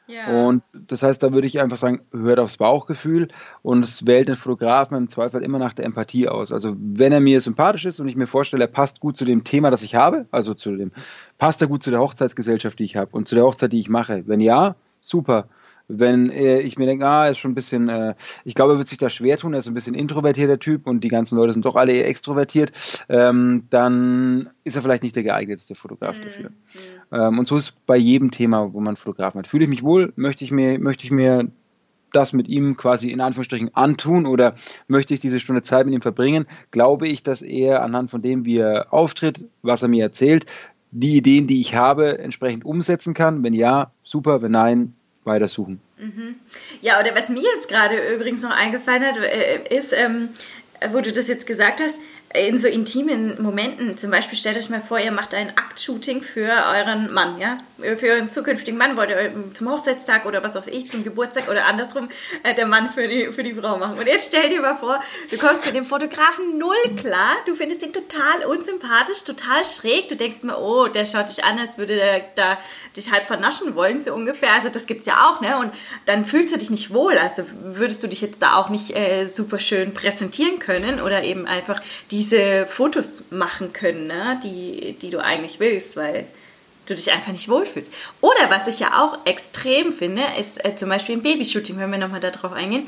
Ja. Und das heißt, da würde ich einfach sagen, hört aufs Bauchgefühl und es wählt den Fotografen im Zweifel immer nach der Empathie aus. Also wenn er mir sympathisch ist und ich mir vorstelle, er passt gut zu dem Thema, das ich habe, also zu dem, passt er gut zu der Hochzeitsgesellschaft, die ich habe und zu der Hochzeit, die ich mache. Wenn ja, super wenn äh, ich mir denke, ah, ist schon ein bisschen, äh, ich glaube, er wird sich da schwer tun, er ist ein bisschen introvertierter Typ und die ganzen Leute sind doch alle eher extrovertiert, ähm, dann ist er vielleicht nicht der geeignetste Fotograf mhm. dafür. Mhm. Ähm, und so ist bei jedem Thema, wo man Fotografen hat. Fühle ich mich wohl, möchte ich mir, möchte ich mir das mit ihm quasi in Anführungsstrichen antun oder möchte ich diese Stunde Zeit mit ihm verbringen, glaube ich, dass er anhand von dem, wie er auftritt, was er mir erzählt, die Ideen, die ich habe, entsprechend umsetzen kann. Wenn ja, super, wenn nein, weitersuchen. Mhm. Ja, oder was mir jetzt gerade übrigens noch eingefallen hat, äh, ist, ähm, wo du das jetzt gesagt hast, in so intimen Momenten, zum Beispiel stellt euch mal vor, ihr macht ein Aktshooting für euren Mann, ja, für euren zukünftigen Mann, wollt ihr zum Hochzeitstag oder was auch ich, zum Geburtstag oder andersrum äh, der Mann für die, für die Frau machen. Und jetzt stell dir mal vor, du kommst mit dem Fotografen null klar, du findest ihn total unsympathisch, total schräg, du denkst mir, oh, der schaut dich an, als würde der da dich halt vernaschen wollen, so ungefähr, also das gibt's ja auch, ne, und dann fühlst du dich nicht wohl, also würdest du dich jetzt da auch nicht äh, super schön präsentieren können oder eben einfach die diese Fotos machen können, ne? die, die du eigentlich willst, weil du dich einfach nicht wohlfühlst. Oder was ich ja auch extrem finde, ist äh, zum Beispiel ein Babyshooting, wenn wir nochmal darauf eingehen.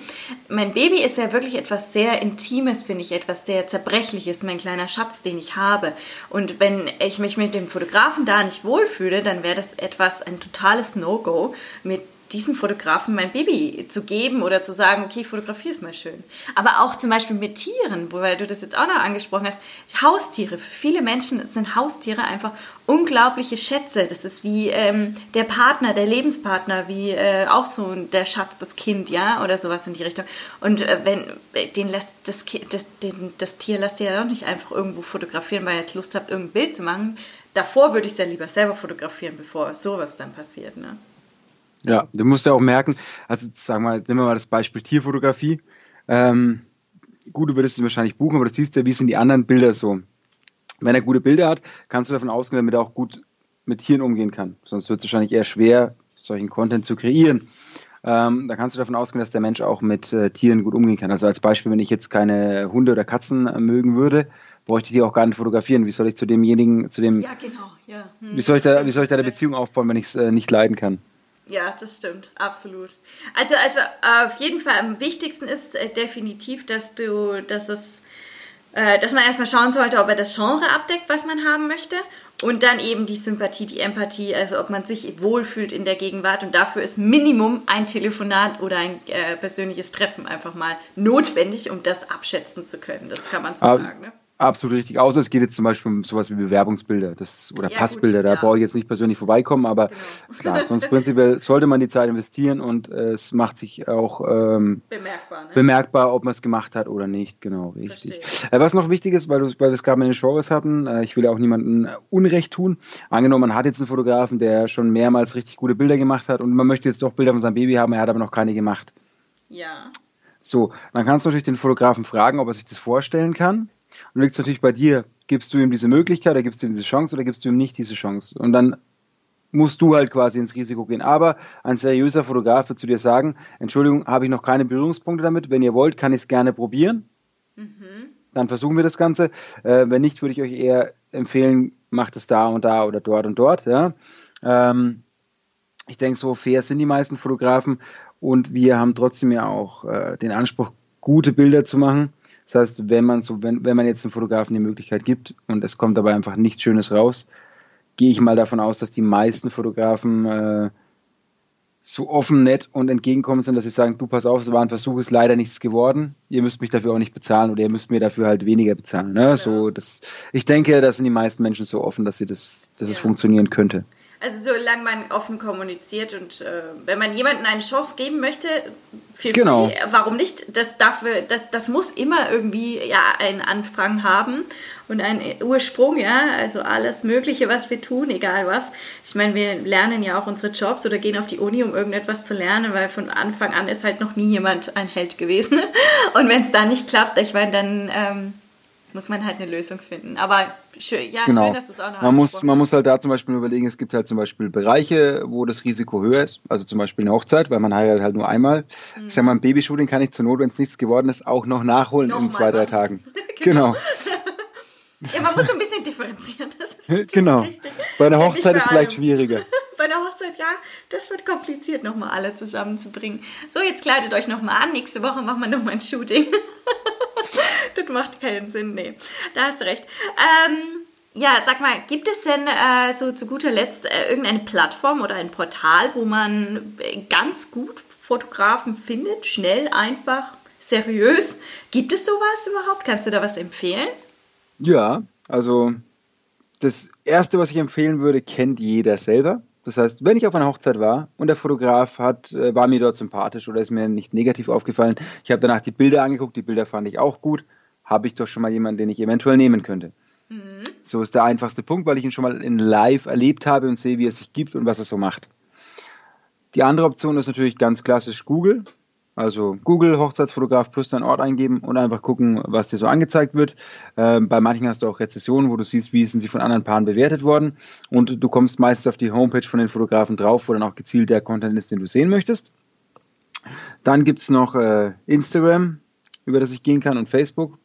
Mein Baby ist ja wirklich etwas sehr Intimes, finde ich, etwas sehr Zerbrechliches, mein kleiner Schatz, den ich habe. Und wenn ich mich mit dem Fotografen da nicht wohlfühle, dann wäre das etwas, ein totales No-Go, mit diesem Fotografen mein Baby zu geben oder zu sagen, okay, fotografier es mal schön. Aber auch zum Beispiel mit Tieren, weil du das jetzt auch noch angesprochen hast, Haustiere. Für viele Menschen sind Haustiere einfach unglaubliche Schätze. Das ist wie ähm, der Partner, der Lebenspartner, wie äh, auch so der Schatz, das Kind, ja, oder sowas in die Richtung. Und äh, wenn den lässt das, das, den, das Tier lasst ihr ja doch nicht einfach irgendwo fotografieren, weil ihr jetzt Lust habt, irgendein Bild zu machen. Davor würde ich es ja lieber selber fotografieren, bevor sowas dann passiert, ne? Ja, du musst ja auch merken, also sagen wir mal, nehmen wir mal das Beispiel Tierfotografie. Ähm, gut, du würdest es wahrscheinlich buchen, aber du siehst ja, wie sind die anderen Bilder so. Wenn er gute Bilder hat, kannst du davon ausgehen, damit er auch gut mit Tieren umgehen kann. Sonst wird es wahrscheinlich eher schwer, solchen Content zu kreieren. Ähm, da kannst du davon ausgehen, dass der Mensch auch mit äh, Tieren gut umgehen kann. Also als Beispiel, wenn ich jetzt keine Hunde oder Katzen äh, mögen würde, bräuchte ich die auch gar nicht fotografieren. Wie soll ich zu demjenigen, zu dem. Ja, genau, ja. Hm, wie soll ich da, wie soll ich da eine Beziehung aufbauen, wenn ich es äh, nicht leiden kann? Ja, das stimmt, absolut. Also, also auf jeden Fall am wichtigsten ist äh, definitiv, dass du, dass es, äh, dass man erstmal schauen sollte, ob er das Genre abdeckt, was man haben möchte. Und dann eben die Sympathie, die Empathie, also ob man sich wohlfühlt in der Gegenwart. Und dafür ist Minimum ein Telefonat oder ein äh, persönliches Treffen einfach mal notwendig, um das abschätzen zu können. Das kann man so Aber sagen. Ne? Absolut richtig. Außer es geht jetzt zum Beispiel um sowas wie Bewerbungsbilder das, oder ja, Passbilder. Gut, da ja. brauche ich jetzt nicht persönlich vorbeikommen, aber genau. klar, sonst prinzipiell sollte man die Zeit investieren und äh, es macht sich auch ähm, bemerkbar, ne? bemerkbar, ob man es gemacht hat oder nicht. Genau, richtig. Äh, was noch wichtig ist, weil, weil wir es gerade mit den Genres hatten, äh, ich will ja auch niemandem Unrecht tun. Angenommen, man hat jetzt einen Fotografen, der schon mehrmals richtig gute Bilder gemacht hat und man möchte jetzt doch Bilder von seinem Baby haben, er hat aber noch keine gemacht. Ja. So, dann kannst du natürlich den Fotografen fragen, ob er sich das vorstellen kann und liegt es natürlich bei dir, gibst du ihm diese Möglichkeit, oder gibst du ihm diese Chance oder gibst du ihm nicht diese Chance? Und dann musst du halt quasi ins Risiko gehen. Aber ein seriöser Fotograf wird zu dir sagen, Entschuldigung, habe ich noch keine Berührungspunkte damit. Wenn ihr wollt, kann ich es gerne probieren. Mhm. Dann versuchen wir das Ganze. Äh, wenn nicht, würde ich euch eher empfehlen, macht es da und da oder dort und dort. Ja. Ähm, ich denke, so fair sind die meisten Fotografen und wir haben trotzdem ja auch äh, den Anspruch, gute Bilder zu machen. Das heißt, wenn man so, wenn, wenn man jetzt einem Fotografen die Möglichkeit gibt und es kommt dabei einfach nichts Schönes raus, gehe ich mal davon aus, dass die meisten Fotografen äh, so offen, nett und entgegenkommen sind, dass sie sagen, du pass auf, es war ein Versuch, ist leider nichts geworden. Ihr müsst mich dafür auch nicht bezahlen oder ihr müsst mir dafür halt weniger bezahlen. Ne? Ja. So, das, ich denke, da sind die meisten Menschen so offen, dass sie das, dass ja. es funktionieren könnte. Also solange man offen kommuniziert und äh, wenn man jemandem eine Chance geben möchte, viel, Genau. viel, warum nicht? Das, dafür, das, das muss immer irgendwie ja, einen Anfang haben und einen Ursprung, ja. Also alles Mögliche, was wir tun, egal was. Ich meine, wir lernen ja auch unsere Jobs oder gehen auf die Uni, um irgendetwas zu lernen, weil von Anfang an ist halt noch nie jemand ein Held gewesen. Und wenn es da nicht klappt, ich meine, dann ähm, muss man halt eine Lösung finden. Aber schön, ja, Genau. schön, dass du es auch noch Man muss, man muss halt da zum Beispiel überlegen, es gibt halt zum Beispiel Bereiche, wo das Risiko höher ist. Also zum Beispiel eine Hochzeit, weil man heiratet halt nur einmal. Ich sag mal, ein Babyshooting kann ich zur Not, wenn es nichts geworden ist, auch noch nachholen in Nochmal zwei, drei machen. Tagen. Genau. Genau. Ja, man muss ein bisschen differenzieren. Das ist natürlich genau. richtig. Bei einer Hochzeit ist vielleicht allem. schwieriger. Bei einer Hochzeit, ja, das wird kompliziert, nochmal alle zusammenzubringen. So, jetzt kleidet euch nochmal an. Nächste Woche machen wir nochmal ein Shooting. das macht keinen Sinn, nee. Da hast du recht. Ähm, ja, sag mal, gibt es denn äh, so zu guter Letzt äh, irgendeine Plattform oder ein Portal, wo man äh, ganz gut Fotografen findet? Schnell, einfach, seriös? Gibt es sowas überhaupt? Kannst du da was empfehlen? Ja, also das Erste, was ich empfehlen würde, kennt jeder selber. Das heißt, wenn ich auf einer Hochzeit war und der Fotograf hat, äh, war mir dort sympathisch oder ist mir nicht negativ aufgefallen, ich habe danach die Bilder angeguckt, die Bilder fand ich auch gut, habe ich doch schon mal jemanden, den ich eventuell nehmen könnte. So ist der einfachste Punkt, weil ich ihn schon mal in live erlebt habe und sehe, wie er sich gibt und was er so macht. Die andere Option ist natürlich ganz klassisch Google. Also Google Hochzeitsfotograf plus dein Ort eingeben und einfach gucken, was dir so angezeigt wird. Ähm, bei manchen hast du auch Rezessionen, wo du siehst, wie sind sie von anderen Paaren bewertet worden. Und du kommst meistens auf die Homepage von den Fotografen drauf, wo dann auch gezielt der Content ist, den du sehen möchtest. Dann gibt's noch äh, Instagram, über das ich gehen kann, und Facebook,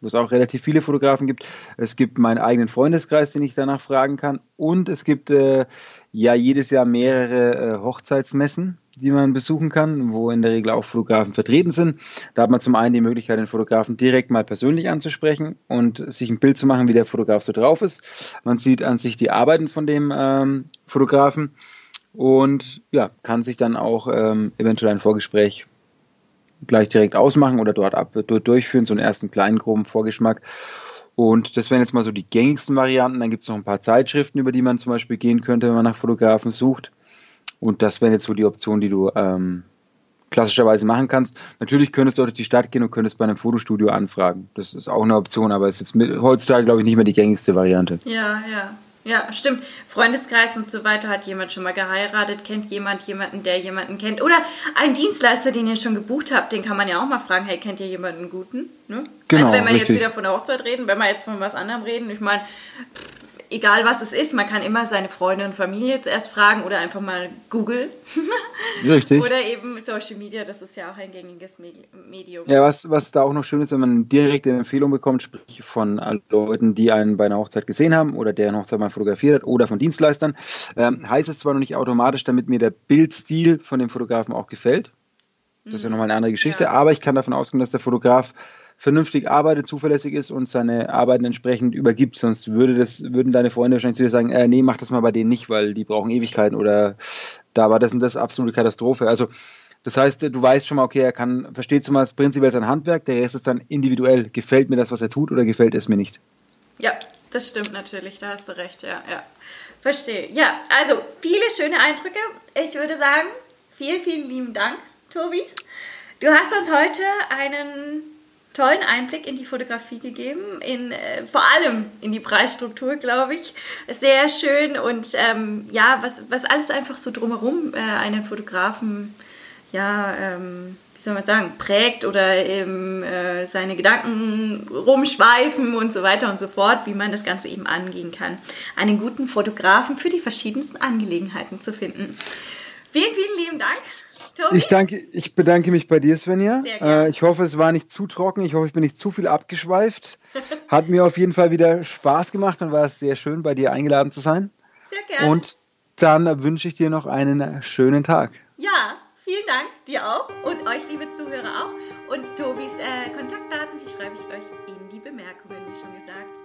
wo es auch relativ viele Fotografen gibt. Es gibt meinen eigenen Freundeskreis, den ich danach fragen kann. Und es gibt äh, ja jedes Jahr mehrere äh, Hochzeitsmessen, die man besuchen kann, wo in der Regel auch Fotografen vertreten sind. Da hat man zum einen die Möglichkeit, den Fotografen direkt mal persönlich anzusprechen und sich ein Bild zu machen, wie der Fotograf so drauf ist. Man sieht an sich die Arbeiten von dem ähm, Fotografen und ja, kann sich dann auch ähm, eventuell ein Vorgespräch gleich direkt ausmachen oder dort ab, durchführen, so einen ersten kleinen groben Vorgeschmack. Und das wären jetzt mal so die gängigsten Varianten. Dann gibt es noch ein paar Zeitschriften, über die man zum Beispiel gehen könnte, wenn man nach Fotografen sucht. Und das wären jetzt so die Optionen, die du ähm, klassischerweise machen kannst. Natürlich könntest du auch durch die Stadt gehen und könntest bei einem Fotostudio anfragen. Das ist auch eine Option, aber ist jetzt mit, heutzutage, glaube ich, nicht mehr die gängigste Variante. Ja, ja. Ja, stimmt. Freundeskreis und so weiter hat jemand schon mal geheiratet, kennt jemand jemanden, der jemanden kennt. Oder ein Dienstleister, den ihr schon gebucht habt, den kann man ja auch mal fragen, hey, kennt ihr jemanden guten? Ne? Genau, also wenn wir jetzt wieder von der Hochzeit reden, wenn wir jetzt von was anderem reden, ich meine, egal was es ist, man kann immer seine Freunde und Familie jetzt erst fragen oder einfach mal googeln. Richtig. oder eben Social Media, das ist ja auch ein gängiges Medi- Medium. Ja, was, was da auch noch schön ist, wenn man direkt eine Empfehlung bekommt, sprich von Leuten, die einen bei einer Hochzeit gesehen haben oder deren Hochzeit man fotografiert hat oder von Dienstleistern, ähm, heißt es zwar noch nicht automatisch, damit mir der Bildstil von dem Fotografen auch gefällt. Das ist ja nochmal eine andere Geschichte, Ja. aber ich kann davon ausgehen, dass der Fotograf vernünftig arbeitet, zuverlässig ist und seine Arbeiten entsprechend übergibt. Sonst würde das, würden deine Freunde wahrscheinlich zu dir sagen, äh, nee, mach das mal bei denen nicht, weil die brauchen Ewigkeiten oder da war das und das absolute Katastrophe. Also das heißt, du weißt schon mal, okay, er kann, versteht zumal prinzipiell sein Handwerk, der Rest ist dann individuell. Gefällt mir das, was er tut, oder gefällt es mir nicht? Ja, das stimmt natürlich, da hast du recht, ja, ja. Verstehe. Ja, also viele schöne Eindrücke. Ich würde sagen, vielen, vielen lieben Dank, Tobi. Du hast uns heute einen tollen Einblick in die Fotografie gegeben, in, äh, vor allem in die Preisstruktur, glaube ich. Sehr schön und ähm, ja, was, was alles einfach so drumherum äh, einen Fotografen, ja, ähm, wie soll man sagen, prägt oder eben äh, seine Gedanken rumschweifen und so weiter und so fort, wie man das Ganze eben angehen kann. Einen guten Fotografen für die verschiedensten Angelegenheiten zu finden. Vielen, vielen lieben Dank, Tobi. Ich, danke, ich bedanke mich bei dir, Svenja. Sehr gerne. Äh, ich hoffe, es war nicht zu trocken. Ich hoffe, ich bin nicht zu viel abgeschweift. Hat mir auf jeden Fall wieder Spaß gemacht und war es sehr schön, bei dir eingeladen zu sein. Sehr gerne. Und dann wünsche ich dir noch einen schönen Tag. Ja, vielen Dank, dir auch und euch, liebe Zuhörer, auch. Und Tobis äh, Kontaktdaten, die schreibe ich euch in die Bemerkungen, wie schon gesagt.